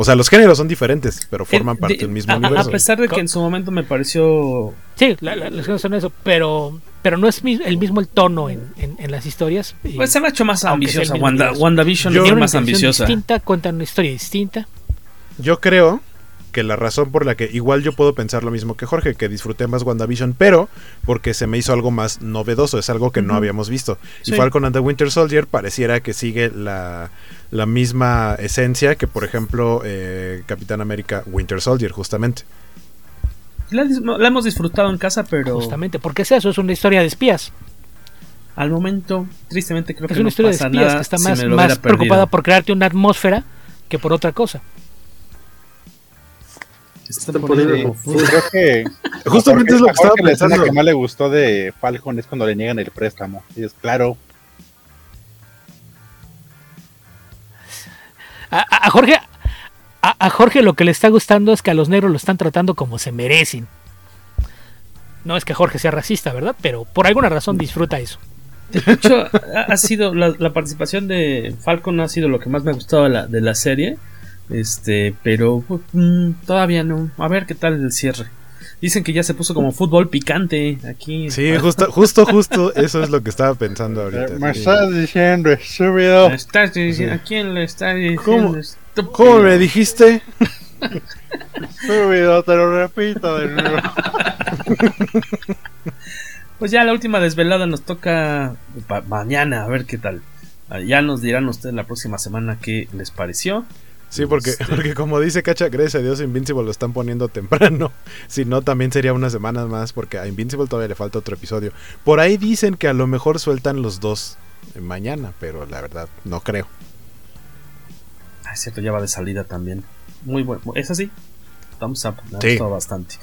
[SPEAKER 5] O sea, los géneros son diferentes, pero forman
[SPEAKER 3] Eh,
[SPEAKER 5] parte
[SPEAKER 3] de-
[SPEAKER 5] del mismo
[SPEAKER 3] a, a-
[SPEAKER 5] universo.
[SPEAKER 3] a pesar de que en su momento me pareció
[SPEAKER 6] Sí, la- la- las cosas son eso, pero, pero no es mi- el mismo el tono en, en- en las historias. y-
[SPEAKER 3] Pues se me ha hecho más ambiciosa. Wanda. WandaVision es más ambiciosa.
[SPEAKER 6] distinta, cuentan una historia distinta.
[SPEAKER 5] Yo creo que la razón por la que igual yo puedo pensar lo mismo que Jorge, que disfruté más WandaVision, pero porque se me hizo algo más novedoso, es algo que no
[SPEAKER 3] Ujú.
[SPEAKER 5] habíamos visto.
[SPEAKER 3] Sí.
[SPEAKER 5] Y Falcon and the Winter Soldier pareciera que sigue la, la misma esencia que, por ejemplo, eh, Capitán América Winter Soldier, justamente.
[SPEAKER 3] La, la hemos disfrutado en casa, pero
[SPEAKER 6] Justamente, porque es eso, es una historia de espías.
[SPEAKER 3] al momento, tristemente creo
[SPEAKER 6] Es
[SPEAKER 3] que
[SPEAKER 6] una
[SPEAKER 3] no
[SPEAKER 6] historia de
[SPEAKER 3] pasa
[SPEAKER 6] espías
[SPEAKER 3] nada
[SPEAKER 6] que está
[SPEAKER 3] si
[SPEAKER 6] más,
[SPEAKER 3] lo
[SPEAKER 6] más preocupada por crearte una atmósfera que por otra cosa.
[SPEAKER 3] Está
[SPEAKER 8] Está
[SPEAKER 7] Sí,
[SPEAKER 8] confuso.
[SPEAKER 7] creo que
[SPEAKER 5] Justamente
[SPEAKER 7] a
[SPEAKER 5] es lo que estaba
[SPEAKER 7] Jorge la escena
[SPEAKER 5] pensando.
[SPEAKER 7] que más le gustó de Falcon es cuando le niegan el préstamo. Y es claro,
[SPEAKER 6] A, a- Jorge, a, a Jorge lo que le está gustando es que a los negros lo están tratando como se merecen. No es que Jorge sea racista, ¿verdad? Pero por alguna razón disfruta eso.
[SPEAKER 3] De hecho, ha, ha sido la, la participación de Falcon ha sido lo que más me ha gustado de la, de la serie. Este, pero mm, todavía no. A ver qué tal el cierre. Dicen que ya se puso como fútbol picante aquí.
[SPEAKER 5] Sí, justo, justo, justo, eso es lo que estaba pensando ahorita.
[SPEAKER 7] me
[SPEAKER 5] sí.
[SPEAKER 7] estás diciendo estúpido.
[SPEAKER 3] Me estás diciendo- ¿A quién le está diciendo?
[SPEAKER 5] ¿Cómo?
[SPEAKER 3] estúpido?
[SPEAKER 5] ¿Cómo me dijiste?
[SPEAKER 7] Estúpido, te lo repito de nuevo.
[SPEAKER 3] Pues ya la última desvelada nos toca pa- mañana, a ver qué tal. Ah, Ya nos dirán ustedes la próxima semana qué les pareció.
[SPEAKER 5] Sí, porque,
[SPEAKER 3] Este.
[SPEAKER 5] porque como dice Cacha, gracias a Dios Invincible lo están poniendo temprano. Si no, también sería unas semanas más porque a Invincible todavía le falta otro episodio. Por ahí dicen que a lo mejor sueltan los dos mañana, pero la verdad no creo.
[SPEAKER 3] Ah, es cierto, ya va de salida también. Muy bueno. ¿Es así? Thumbs up. Me ha
[SPEAKER 5] Sí.
[SPEAKER 3] gustado bastante.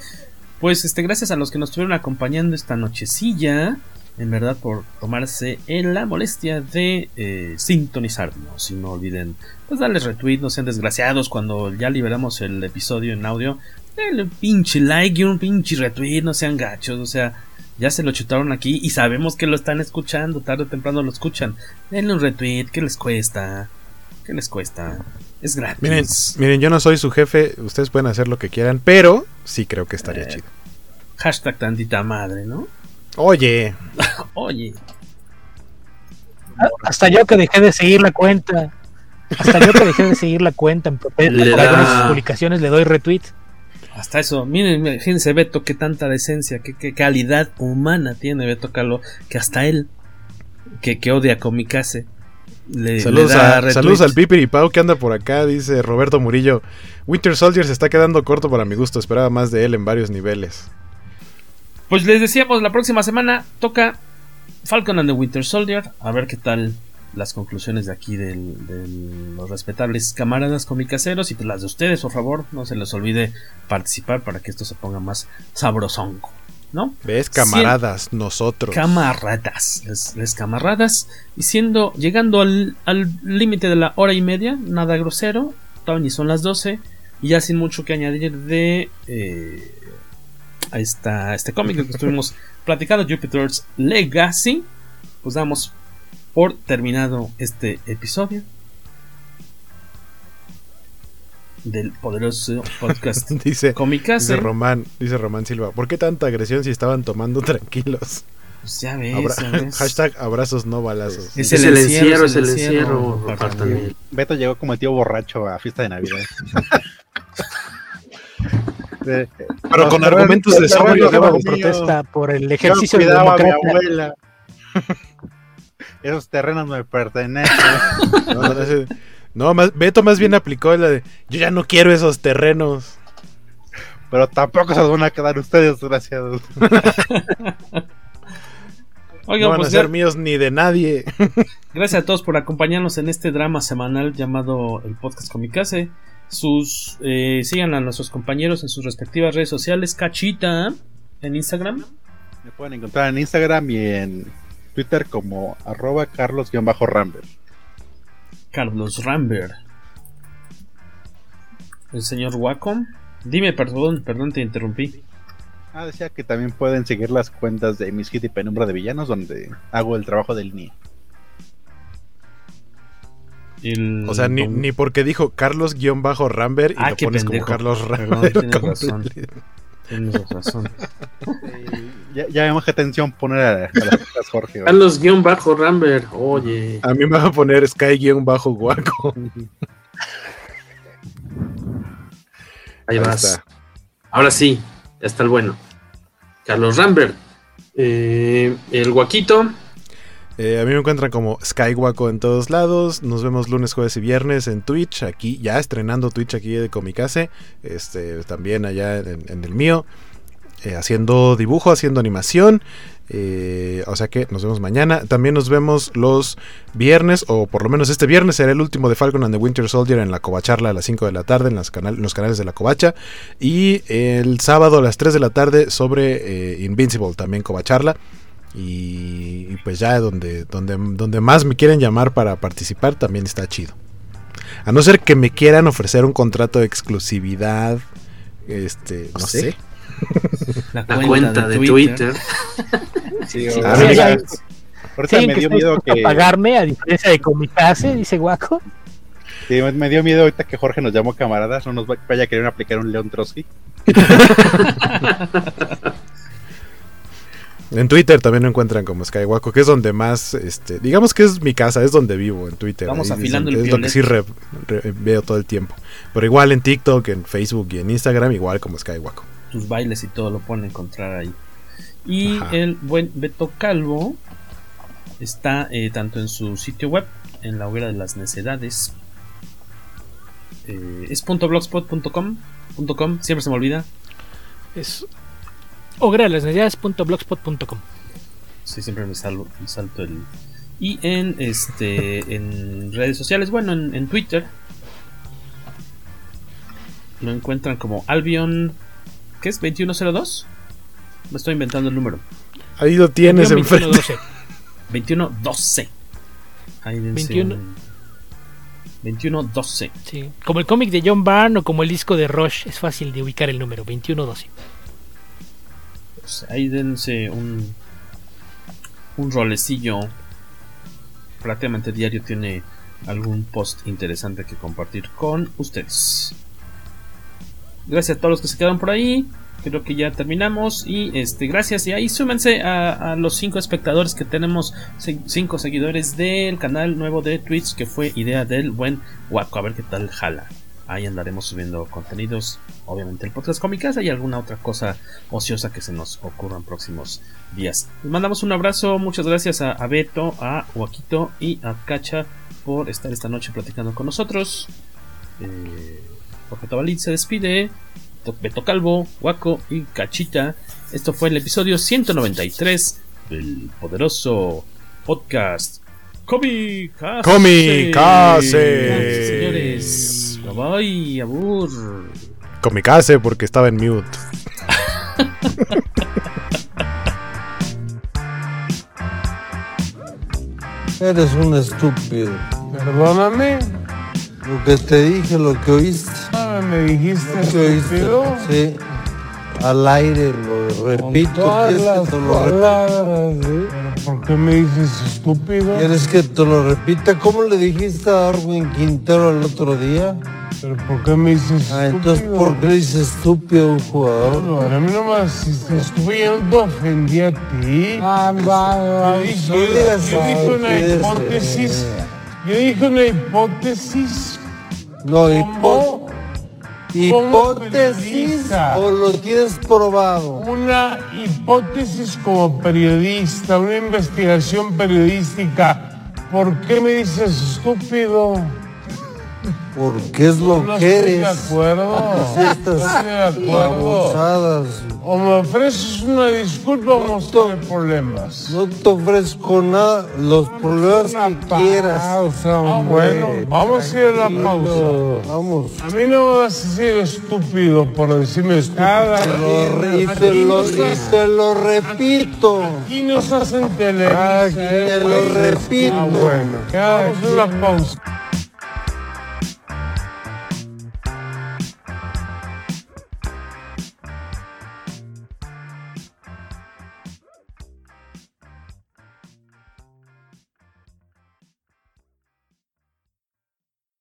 [SPEAKER 3] Pues este, gracias a los que nos estuvieron acompañando esta nochecilla. En verdad, por tomarse en la molestia de eh, sintonizarnos. Y no olviden, pues darles retweet, no sean desgraciados cuando ya liberamos el episodio en audio. Denle un pinche like y un pinche retweet, no sean gachos. O sea, ya se lo chutaron aquí y sabemos que lo están escuchando. Tarde o temprano lo escuchan. Denle un retweet, ¿qué les cuesta? ¿Qué les cuesta? Es gratis.
[SPEAKER 5] Miren, miren, yo no soy su jefe, ustedes pueden hacer lo que quieran, pero sí creo que estaría
[SPEAKER 3] Eh.
[SPEAKER 5] chido.
[SPEAKER 3] Hashtag tantita madre, ¿no?
[SPEAKER 5] Oye,
[SPEAKER 3] Oye.
[SPEAKER 4] Hasta yo que dejé de seguir la cuenta. Hasta yo que dejé de seguir la cuenta en por algunas sus publicaciones le doy retweet.
[SPEAKER 3] Hasta eso, miren, imagínense Beto, qué tanta decencia, qué, qué calidad humana tiene Beto Carlo, que hasta él, que, que odia a Comicase, le,
[SPEAKER 5] saludos,
[SPEAKER 3] le da
[SPEAKER 5] a-
[SPEAKER 3] retweet.
[SPEAKER 5] saludos al Pipiripau que anda por acá, dice Roberto Murillo. Winter Soldier se está quedando corto para mi gusto, esperaba más de él en varios niveles.
[SPEAKER 3] Pues les decíamos, la próxima semana toca Falcon and the Winter Soldier, a ver qué tal las conclusiones de aquí de los respetables camaradas comicaseros y pues las de ustedes, por favor, no se les olvide participar para que esto se ponga más sabrosongo, ¿no?
[SPEAKER 5] ¿Ves? Camaradas, nosotros.
[SPEAKER 3] Camaradas, les, les camaradas. Y siendo, llegando al al límite de la hora y media, nada grosero, todavía ni son las 12, y ya sin mucho que añadir de eh, a, esta, a este cómic que estuvimos platicando, Jupiter's Legacy, pues damos por terminado este episodio del poderoso podcast
[SPEAKER 5] dice,
[SPEAKER 3] Comicase.
[SPEAKER 5] dice Román, dice Román Silva, ¿por qué tanta agresión si estaban tomando tranquilos?
[SPEAKER 3] Pues ya ves,
[SPEAKER 5] Abra-
[SPEAKER 3] ya ves.
[SPEAKER 5] Hashtag abrazos no balazos.
[SPEAKER 3] Es el
[SPEAKER 8] el
[SPEAKER 3] encierro, es el encierro.
[SPEAKER 7] Beto llegó como el tío borracho a fiesta de Navidad. De-
[SPEAKER 5] Pero con argumentos de sobrio,
[SPEAKER 7] míos.
[SPEAKER 4] Protesta por el
[SPEAKER 7] Yo
[SPEAKER 4] ejercicio de
[SPEAKER 7] cuidaba a mi
[SPEAKER 4] democracia.
[SPEAKER 7] abuela. Esos terrenos me pertenecen.
[SPEAKER 5] No, no, ese- no, más, Beto más bien aplicó la de, yo ya no quiero esos terrenos.
[SPEAKER 7] Pero tampoco se los van a quedar ustedes, desgraciados.
[SPEAKER 3] Oigan,
[SPEAKER 5] no van
[SPEAKER 3] pues
[SPEAKER 5] a ser
[SPEAKER 3] ya-
[SPEAKER 5] míos ni de nadie.
[SPEAKER 3] Gracias a todos por acompañarnos en este drama semanal llamado el podcast Comicase. Sus eh, sigan a nuestros compañeros en sus respectivas redes sociales. Cachita en Instagram.
[SPEAKER 7] pueden encontrar en Instagram y en Twitter como arroba carlos-ramber.
[SPEAKER 3] Carlos Rambert. El señor Wacom. Dime, perdón, perdón, te interrumpí.
[SPEAKER 7] Ah, decía que también pueden seguir las cuentas de Mis Hit y Penumbra de Villanos, donde hago el trabajo del NIE.
[SPEAKER 5] O sea, ni, ni porque dijo Carlos-Ramber y
[SPEAKER 3] Ah,
[SPEAKER 5] lo pones
[SPEAKER 3] pendejo.
[SPEAKER 5] como Carlos Ramber.
[SPEAKER 3] tienes razón. Tienes razón.
[SPEAKER 7] Ya, ya qué atención poner a, a las Jorge. ¿verdad?
[SPEAKER 3] Carlos-Rambert. Oye.
[SPEAKER 5] A mí me va a poner Sky-Guaco.
[SPEAKER 3] Ahí
[SPEAKER 5] Ahí
[SPEAKER 3] vas.
[SPEAKER 5] está.
[SPEAKER 3] Ahora sí, ya está el bueno. Carlos Rambert. Eh, el Guaquito.
[SPEAKER 5] Eh, a mí me encuentran como Skywaco en todos lados. Nos vemos lunes, jueves y viernes en Twitch. Aquí, ya estrenando Twitch aquí de Comicase. Este, también allá en, el mío. eh, haciendo dibujo, haciendo animación. eh, o sea que nos vemos mañana. También nos vemos los viernes, o por lo menos este viernes será el último de Falcon and the Winter Soldier en la Covacharla a las 5 de la tarde en, los canales de la Covacha. Y el sábado a las 3 de la tarde sobre Invincible, también Covacharla. Y, y pues ya donde, donde, donde más me quieren llamar para participar también está chido. A no ser que me quieran ofrecer un contrato de exclusividad, este, no sé.
[SPEAKER 3] La cuenta, de, Twitter.
[SPEAKER 7] Sí,
[SPEAKER 4] Sí,
[SPEAKER 7] ahorita-
[SPEAKER 4] hay-
[SPEAKER 7] ahorita
[SPEAKER 4] Sí,
[SPEAKER 7] me
[SPEAKER 4] que
[SPEAKER 7] dio miedo que.
[SPEAKER 4] pagarme a diferencia de Comicase, dice Guaco.
[SPEAKER 7] sí, me- me dio miedo ahorita que Jorge nos llamó camaradas. No nos va- vaya a querer aplicar un León Trotsky.
[SPEAKER 5] En Twitter también me encuentran como Skywaco, que es donde más, este, digamos que es mi casa, es donde vivo en Twitter.
[SPEAKER 3] Vamos
[SPEAKER 5] Ahí es
[SPEAKER 3] afilando
[SPEAKER 5] donde-
[SPEAKER 3] el
[SPEAKER 5] Es lo que sí re- re- veo todo el tiempo. Pero igual en TikTok, en Facebook y en Instagram, igual como Skywaco.
[SPEAKER 3] Tus bailes y todo lo pueden encontrar ahí. Y
[SPEAKER 5] Ajá.
[SPEAKER 3] el buen Beto Calvo está eh, tanto en su sitio web, en la hoguera de las necedades. Eh, es .blogspot.com punto com, siempre se me olvida.
[SPEAKER 6] Es ogralasnecesidades.blogspot.com.
[SPEAKER 3] Sí, siempre me, salvo- me salto el. Y en este en redes sociales, bueno, en, en Twitter lo encuentran como Albion. ¿Qué es? ¿2102? Me estoy inventando el número.
[SPEAKER 5] Ahí lo tienes enfrente.
[SPEAKER 6] 2112.
[SPEAKER 3] 2112. Ahí dense
[SPEAKER 6] 21.
[SPEAKER 3] un- 2112.
[SPEAKER 6] Sí. Como el cómic de John Byrne o como el disco de Rush, es fácil de ubicar el número 2112.
[SPEAKER 3] Pues ahí dense un. Un rolecillo. Prácticamente diario tiene algún post interesante que compartir con ustedes. Gracias a todos los que se quedaron por ahí. Creo que ya terminamos. Y este, gracias. Y ahí súmense a, los cinco espectadores que tenemos. cin- Cinco seguidores del canal nuevo de Twitch. Que fue idea del buen Waco. A ver qué tal jala. Ahí andaremos subiendo contenidos. Obviamente el podcast Cómicas y alguna otra cosa ociosa que se nos ocurra en próximos días. Les mandamos un abrazo. Muchas gracias a, a Beto, a Joaquito y a Cacha por estar esta noche platicando con nosotros. Eh, Jorge Tabalín se despide. To- Beto Calvo, Guaco y Cachita. Esto fue el episodio 193 del poderoso podcast Comicase.
[SPEAKER 5] Comicase.
[SPEAKER 3] Señores, bye bye, abur.
[SPEAKER 5] Comicase porque estaba en mute.
[SPEAKER 9] Eres un estúpido.
[SPEAKER 10] Perdóname.
[SPEAKER 9] Lo que te dije, lo que oíste.
[SPEAKER 10] Ah, ¿Me dijiste
[SPEAKER 9] Lo que oíste.
[SPEAKER 10] estúpido?
[SPEAKER 9] Sí. Al aire lo repito. ¿Quieres que te lo repita?
[SPEAKER 10] ¿eh? ¿Por qué me dices estúpido?
[SPEAKER 9] ¿Quieres que te lo repita? ¿Cómo le dijiste a Darwin Quintero el otro día?
[SPEAKER 10] ¿Pero por qué me dices estúpido?
[SPEAKER 9] Ah, entonces, ¿por qué le dices estúpido a un jugador?
[SPEAKER 10] No, a mí no me hiciste estúpido, yo no te ofendí a ti. Ah, va, va. Yo dije, una hipótesis. Yo dije una hipótesis.
[SPEAKER 9] No,
[SPEAKER 10] ¿Cómo?
[SPEAKER 9] Hipótesis o lo tienes probado.
[SPEAKER 10] Una hipótesis como periodista, una investigación periodística. ¿Por qué me dices estúpido?
[SPEAKER 9] Porque es lo
[SPEAKER 10] No
[SPEAKER 9] que
[SPEAKER 10] estoy
[SPEAKER 9] eres.
[SPEAKER 10] de acuerdo.
[SPEAKER 9] Estas
[SPEAKER 10] No estoy de acuerdo.
[SPEAKER 9] babosadas.
[SPEAKER 10] O me ofreces una disculpa o vamos a tener problemas.
[SPEAKER 9] No te ofrezco nada, los problemas que quieras.
[SPEAKER 10] Ah, bueno, vamos a ir a la pausa.
[SPEAKER 9] Vamos.
[SPEAKER 10] A mí no me vas a decir estúpido por decirme estúpido.
[SPEAKER 9] Y te lo, y te lo repito.
[SPEAKER 10] Aquí nos hacen televisa.
[SPEAKER 9] Aquí te lo repito.
[SPEAKER 10] Ah, bueno. Vamos a la pausa.